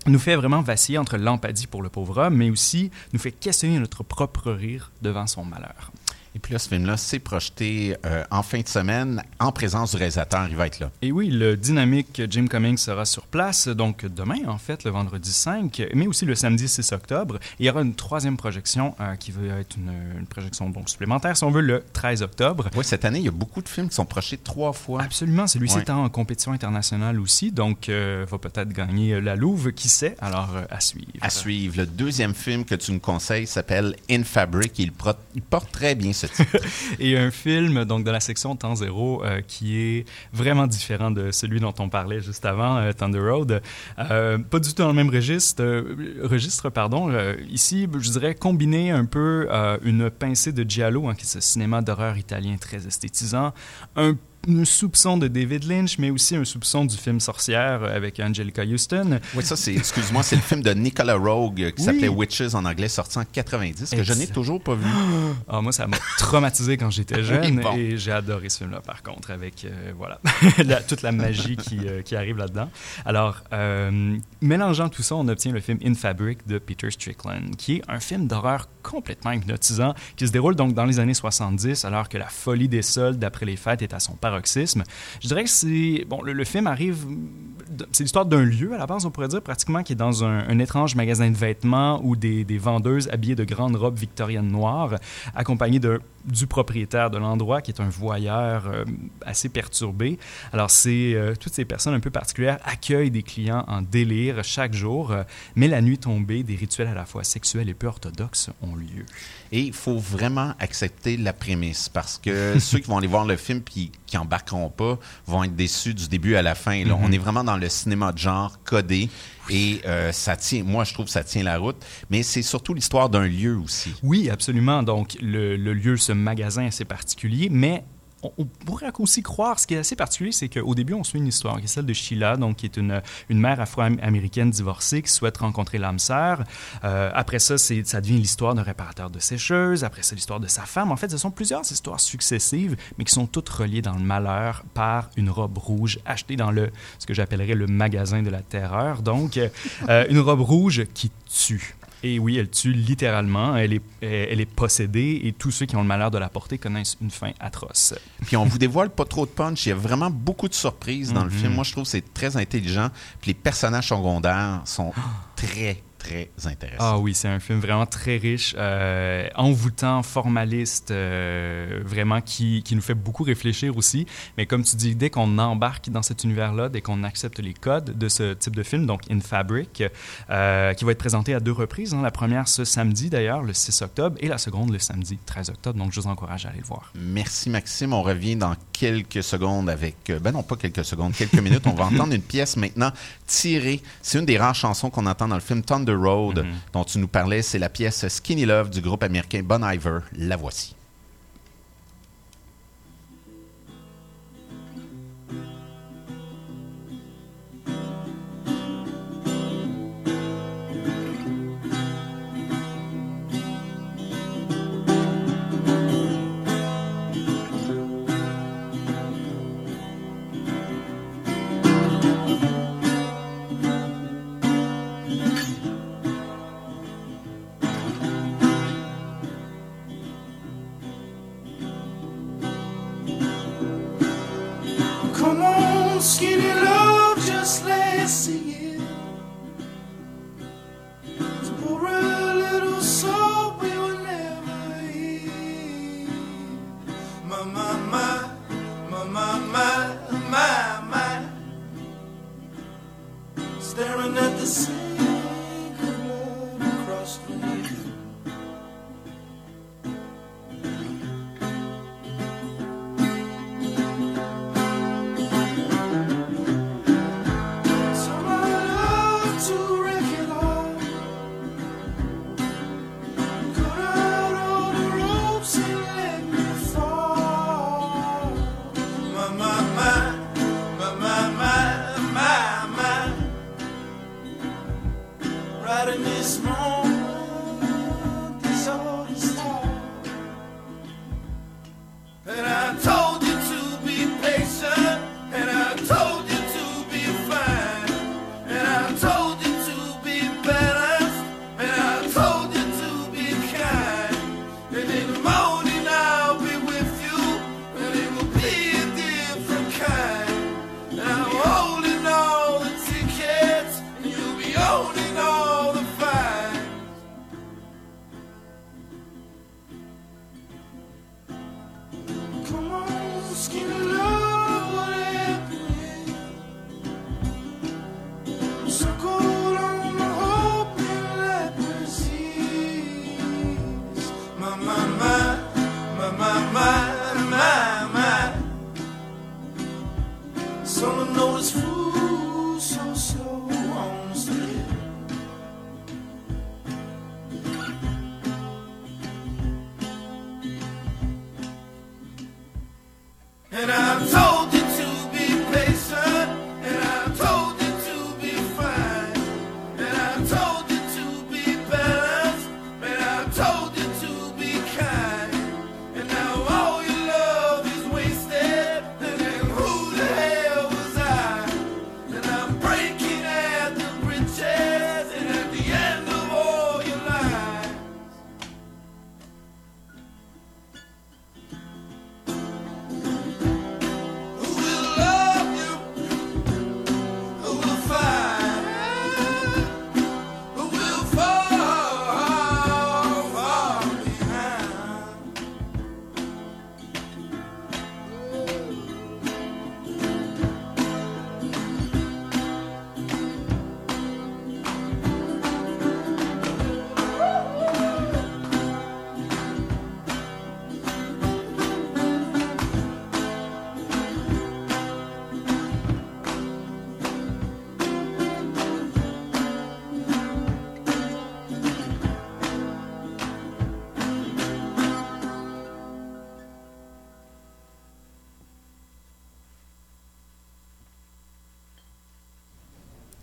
nous fait vraiment vaciller entre l'empathie pour le pauvre homme, mais aussi nous fait questionner notre propre rire devant son malheur. Et puis là, ce film-là s'est projeté euh, en fin de semaine en présence du réalisateur. Il va être là. Et oui, le dynamique Jim Cummings sera sur place, donc demain, en fait, le vendredi 5, mais aussi le samedi 6 octobre. Et il y aura une troisième projection euh, qui va être une, une projection donc supplémentaire, si on veut, le 13 octobre. Oui, cette année, il y a beaucoup de films qui sont projetés trois fois. Absolument, celui-ci Ouais. est en compétition internationale aussi, donc euh, va peut-être gagner la Louve, qui sait, alors euh, à suivre. À suivre. Le deuxième film que tu nous conseilles s'appelle In Fabric. Il, il porte très bien Et un film donc de la section Temps Zéro euh, qui est vraiment différent de celui dont on parlait juste avant, euh, Thunder Road. Euh, pas du tout dans le même registre, euh, registre pardon. Ici, je dirais combiner un peu une pincée de giallo, hein, qui est ce cinéma d'horreur italien très esthétisant, un un soupçon de David Lynch, mais aussi un soupçon du film Sorcière avec Angelica Houston. Oui, ça, c'est, excuse-moi, c'est le film de Nicolas Rogue qui Oui. s'appelait Witches en anglais, sorti en 90, que je n'ai toujours pas vu. Ah, moi, ça m'a traumatisé quand j'étais jeune bon. et j'ai adoré ce film-là, par contre, avec euh, voilà la- toute la magie qui, euh, qui arrive là-dedans. Alors, euh, mélangeant tout ça, on obtient le film In Fabric de Peter Strickland, qui est un film d'horreur complètement hypnotisant qui se déroule donc dans les années 70, alors que la folie des soldes après les fêtes est à son Je dirais que c'est bon, le, film arrive, c'est l'histoire d'un lieu à la base, on pourrait dire pratiquement qui est dans un, un étrange magasin de vêtements où des, des vendeuses habillées de grandes robes victoriennes noires, accompagnées de, du propriétaire de l'endroit qui est un voyeur euh, assez perturbé. Alors c'est euh, toutes ces personnes un peu particulières accueillent des clients en délire chaque jour, euh, mais la nuit tombée, des rituels à la fois sexuels et peu orthodoxes ont lieu. Et il faut vraiment accepter la prémisse parce que ceux qui vont aller voir le film puis qui embarqueront pas vont être déçus du début à la fin. là. On est vraiment dans le cinéma de genre codé et euh, ça tient. Moi, je trouve que ça tient la route. Mais c'est surtout l'histoire d'un lieu aussi. Oui, absolument. Donc, le, lieu, ce magasin assez particulier, mais on, pourrait aussi croire, ce qui est assez particulier, c'est qu'au début, on suit une histoire, qui est celle de Sheila, donc, qui est une, une mère afro-américaine divorcée qui souhaite rencontrer l'âme sœur. Euh, après ça, ça devient l'histoire d'un réparateur de sécheuse. Après ça, l'histoire de sa femme. En fait, ce sont plusieurs histoires successives, mais qui sont toutes reliées dans le malheur par une robe rouge achetée dans le, ce que j'appellerais le magasin de la terreur. Donc, euh, une robe rouge qui tue. Et oui, elle tue littéralement, elle est, elle est possédée et tous ceux qui ont le malheur de la porter connaissent une fin atroce. Puis on vous dévoile pas trop de punch. Il y a vraiment beaucoup de surprises dans le Mhm. film. Moi, je trouve que c'est très intelligent. Puis les personnages secondaires sont très, très intéressants. Ah oui, c'est un film vraiment très riche, euh, envoûtant, formaliste, euh, vraiment qui, qui nous fait beaucoup réfléchir aussi. Mais comme tu dis, dès qu'on embarque dans cet univers-là, dès qu'on accepte les codes de ce type de film, donc In Fabric, euh, qui va être présenté à deux reprises. hein. La première ce samedi d'ailleurs, le 6 octobre, et la seconde le samedi 13 octobre. Donc je vous encourage à aller le voir. Merci Maxime. On revient dans quelques secondes avec, ben non pas quelques secondes, quelques minutes. On va entendre une pièce maintenant tirée. C'est une des rares chansons qu'on entend dans le film Thunder Road Mhm. dont tu nous parlais. C'est la pièce Skinny Love du groupe américain Bon Iver. La voici.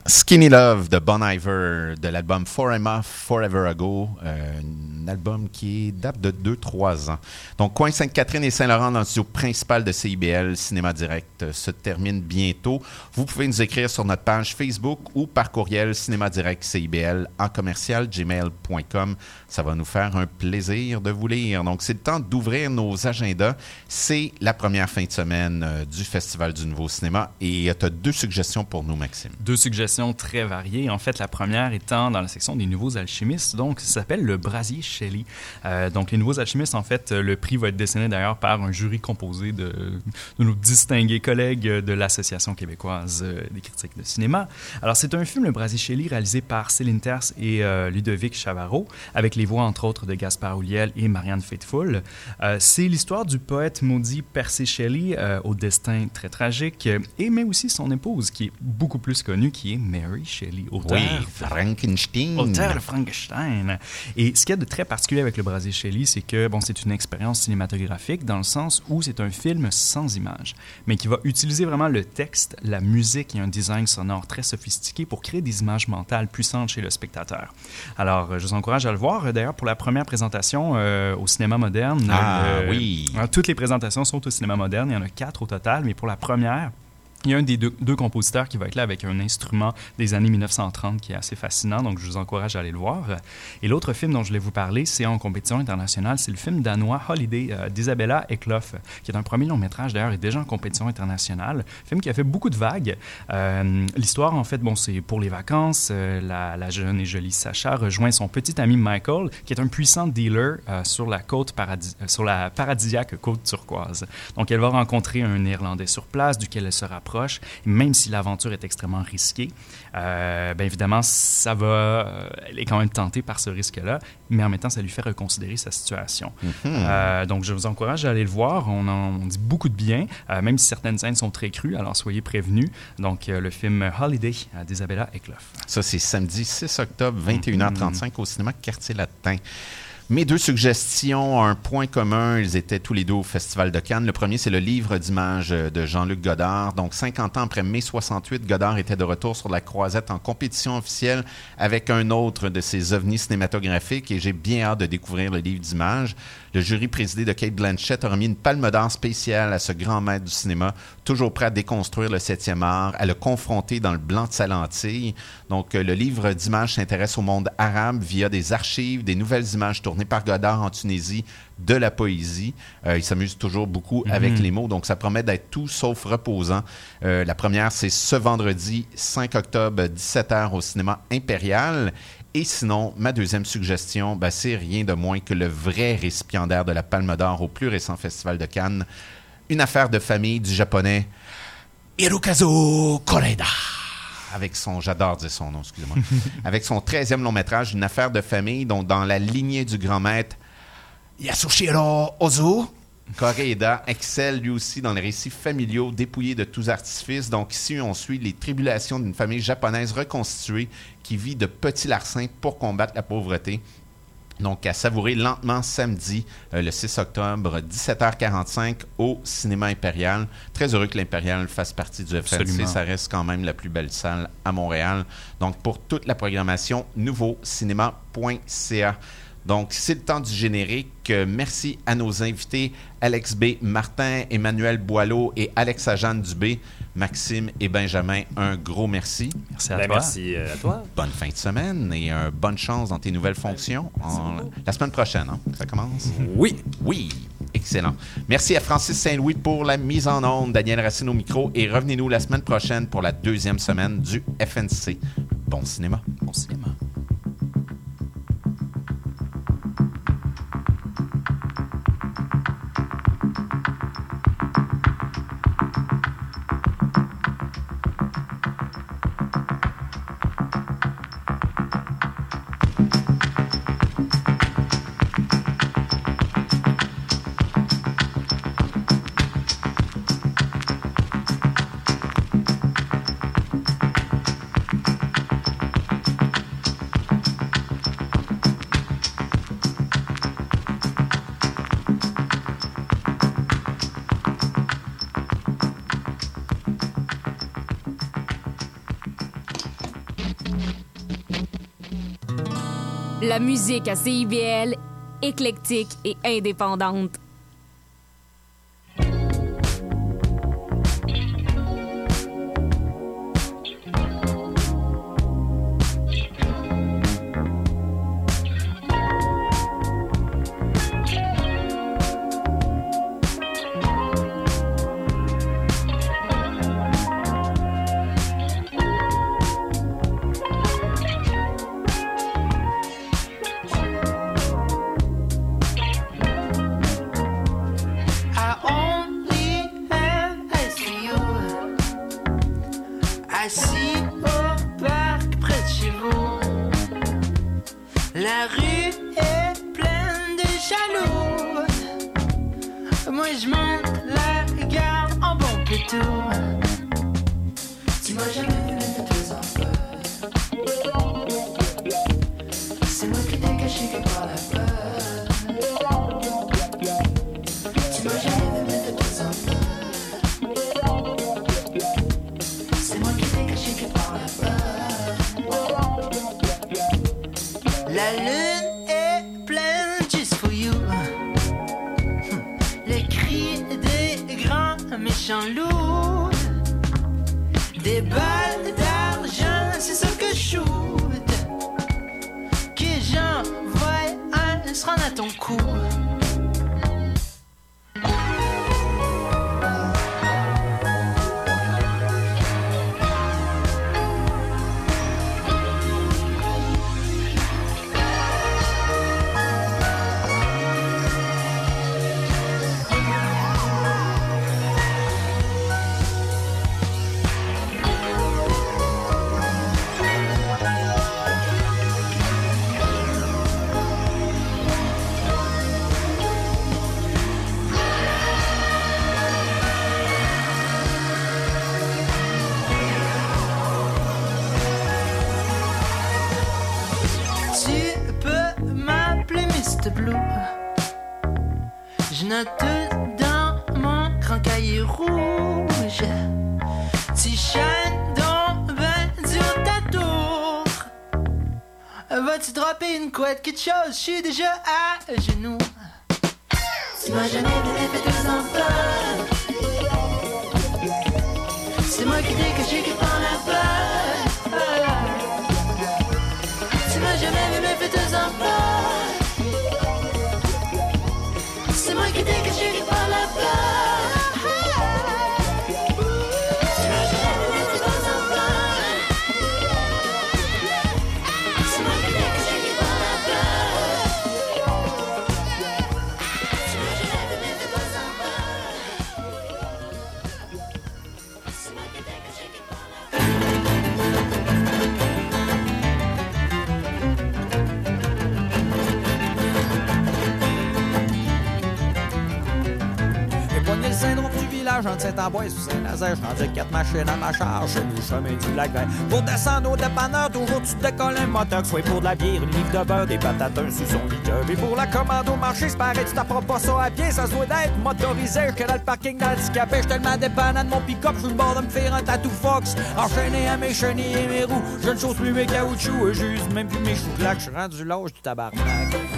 Skinny Love de Bon Iver de l'album Forever, Forever Ago, euh, un album qui date de 2-3 ans. Donc, Coin Sainte-Catherine et Saint-Laurent dans le studio principal de CIBL Cinéma Direct euh, se termine bientôt. Vous pouvez nous écrire sur notre page Facebook ou par courriel cinéma direct CIBL en commercial gmail.com. Ça va nous faire un plaisir de vous lire. Donc, c'est le temps d'ouvrir nos agendas. C'est la première fin de semaine euh, du Festival du Nouveau Cinéma et tu as deux suggestions pour nous, Maxime. Deux suggestions très variées. En fait, la première étant dans la section des nouveaux alchimistes. Donc, ça s'appelle le Brasier Shelley. Euh, donc, les nouveaux alchimistes, en fait, euh, le prix va être décerné d'ailleurs par un jury composé de, nos distingués collègues de l'Association québécoise euh, des critiques de cinéma. Alors, c'est un film, le Brasier Shelley, réalisé par Céline Terce et Ludovic Chavarro, avec les voix, entre autres, de Gaspard Ouliel et Marianne Faithfull. C'est l'histoire du poète maudit Percy Shelley, au destin très tragique, et mais aussi son épouse, qui est beaucoup plus connue, qui est Mary Shelley, auteur Oui, Frankenstein. Auteur de Frankenstein. Et ce qu'il y a de très particulier avec le Brasier Shelley, c'est que bon, c'est une expérience cinématographique dans le sens où c'est un film sans images, mais qui va utiliser vraiment le texte, la musique et un design sonore très sophistiqué pour créer des images mentales puissantes chez le spectateur. Alors, je vous encourage à le voir. D'ailleurs, pour la première présentation euh, au cinéma moderne, Ah, euh, oui. euh, toutes les présentations sont au cinéma moderne. Il y en a quatre au total, mais pour la première, il y a un des deux, compositeurs qui va être là avec un instrument des années 1930 qui est assez fascinant, donc je vous encourage à aller le voir. Et l'autre film dont je voulais vous parler, c'est en compétition internationale, c'est le film danois Holiday euh, d'Isabella Eklof, qui est un premier long métrage d'ailleurs, est déjà en compétition internationale. Film qui a fait beaucoup de vagues. Euh, L'histoire, en fait, bon, c'est pour les vacances. euh, la, jeune et jolie Sacha rejoint son petit ami Michael, qui est un puissant dealer sur la côte sur la paradisiaque côte turquoise. Donc, elle va rencontrer un Néerlandais sur place, duquel elle se rapproche. Même si l'aventure est extrêmement risquée, euh, bien évidemment, ça va. euh, elle est quand même tentée par ce risque-là, mais en même temps, ça lui fait reconsidérer sa situation. Euh, donc, je vous encourage à aller le voir. On en on dit beaucoup de bien, euh, même si certaines scènes sont très crues, alors soyez prévenus. Donc, le film Holiday d'Isabella Eklof. Ça, c'est samedi 6 octobre, 21h35 au cinéma Quartier Latin. Mes deux suggestions ont un point commun. Ils étaient tous les deux au Festival de Cannes. Le premier, c'est le livre d'images de Jean-Luc Godard. Donc, 50 ans après mai 68, Godard était de retour sur la croisette en compétition officielle avec un autre de ses ovnis cinématographiques et j'ai bien hâte de découvrir le livre d'images. Le jury présidé de Kate Blanchett a remis une palme d'or spéciale à ce grand maître du cinéma, toujours prêt à déconstruire le 7e art, à le confronter dans le blanc de sa lentille. Donc, euh, le livre d'images s'intéresse au monde arabe via des archives, des nouvelles images tournées par Godard en Tunisie, de la poésie. Euh, il s'amuse toujours beaucoup avec les mots, donc ça promet d'être tout sauf reposant. Euh, la première, c'est ce vendredi 5 octobre, 17h au cinéma impérial. Et sinon, ma deuxième suggestion, ben, c'est rien de moins que le vrai récipiendaire de la Palme d'Or au plus récent Festival de Cannes, une affaire de famille du japonais Hirokazu Koreda. Avec son, j'adore dire son nom, excusez-moi, avec son 13e long métrage, une affaire de famille, donc dans la lignée du grand maître Yasushiro Ozu. Koreeda excelle lui aussi dans les récits familiaux dépouillés de tous artifices. Donc ici, on suit les tribulations d'une famille japonaise reconstituée qui vit de petits larcins pour combattre la pauvreté. Donc, à savourer lentement samedi, euh, le 6 octobre, 17h45 au Cinéma Impérial. Très heureux que l'Impérial fasse partie du. Absolument. Ça reste quand même la plus belle salle à Montréal. Donc, pour toute la programmation, nouveaucinéma.ca. Donc, c'est le temps du générique. Euh, Merci à nos invités, Alex B. Martin, Emmanuel Boileau et Alexa Jeanne Dubé. Maxime et Benjamin, un gros merci. Merci à Ben, toi. merci euh, à toi. Bonne fin de semaine et euh, bonne chance dans tes nouvelles fonctions. En- la semaine prochaine, hein, ça commence? Oui. Oui, excellent. Merci à Francis Saint-Louis pour la mise en onde, Daniel Racine au micro et revenez-nous la semaine prochaine pour la deuxième semaine du FNC. Bon cinéma. Bon cinéma. La musique à CIBL, éclectique et indépendante. Je note dans mon grand cahier rouge. Tu shines donc ben sur ta tour. Vas-tu dropper une couette, quelque chose? Je suis déjà à genoux. Tu m'as jamais vu fait tes enfants. C'est moi qui t'ai caché quelque part là-bas. Tu m'as jamais vu mais fait tes enfants entre Saint-Amboise ou Saint-Nazaire. Je rendais quatre machines à ma charge, chez nous, chemin du lac vert. Pour descendre au dépanneur, toujours tu décolles un moteur. Soit pour de la bière, une livre de beurre, des patates, un sous son liqueur. Et pour la commande au marché, c'est pareil, tu t'apprends pas ça à pied, ça se doit d'être motorisé. J'étais dans le parking d'handicapé, j'étais tellement dépendant de mon pick-up, je suis le bord de me faire un tatou fox. Enchaîné à mes chenilles et mes roues, je ne chose plus mes caoutchoucs, et j'use même plus mes choux claques, je suis rendu l'âge du tabarnak.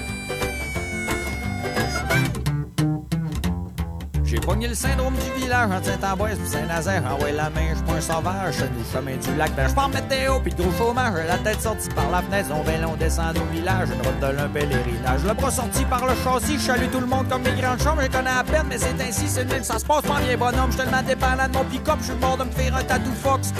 J'ai pogné le syndrome du village entre Saint-Amboise et Saint-Nazaire. Envoyé la main, j'suis pas un sauvage, nous, chemin du lac. Ben, j'pars météo, pis gros chômage. La tête sortie par la fenêtre, son vélo descend au village. Une route de l'un pèlerinage. Le bras sorti par le châssis, j'salue tout le monde comme mes grandes chambres. Je connais à peine, mais c'est ainsi, c'est même, ça se passe pas bien bonhomme. J'suis tellement dépendant de mon pick-up, j'suis mort de me faire un tatou fox.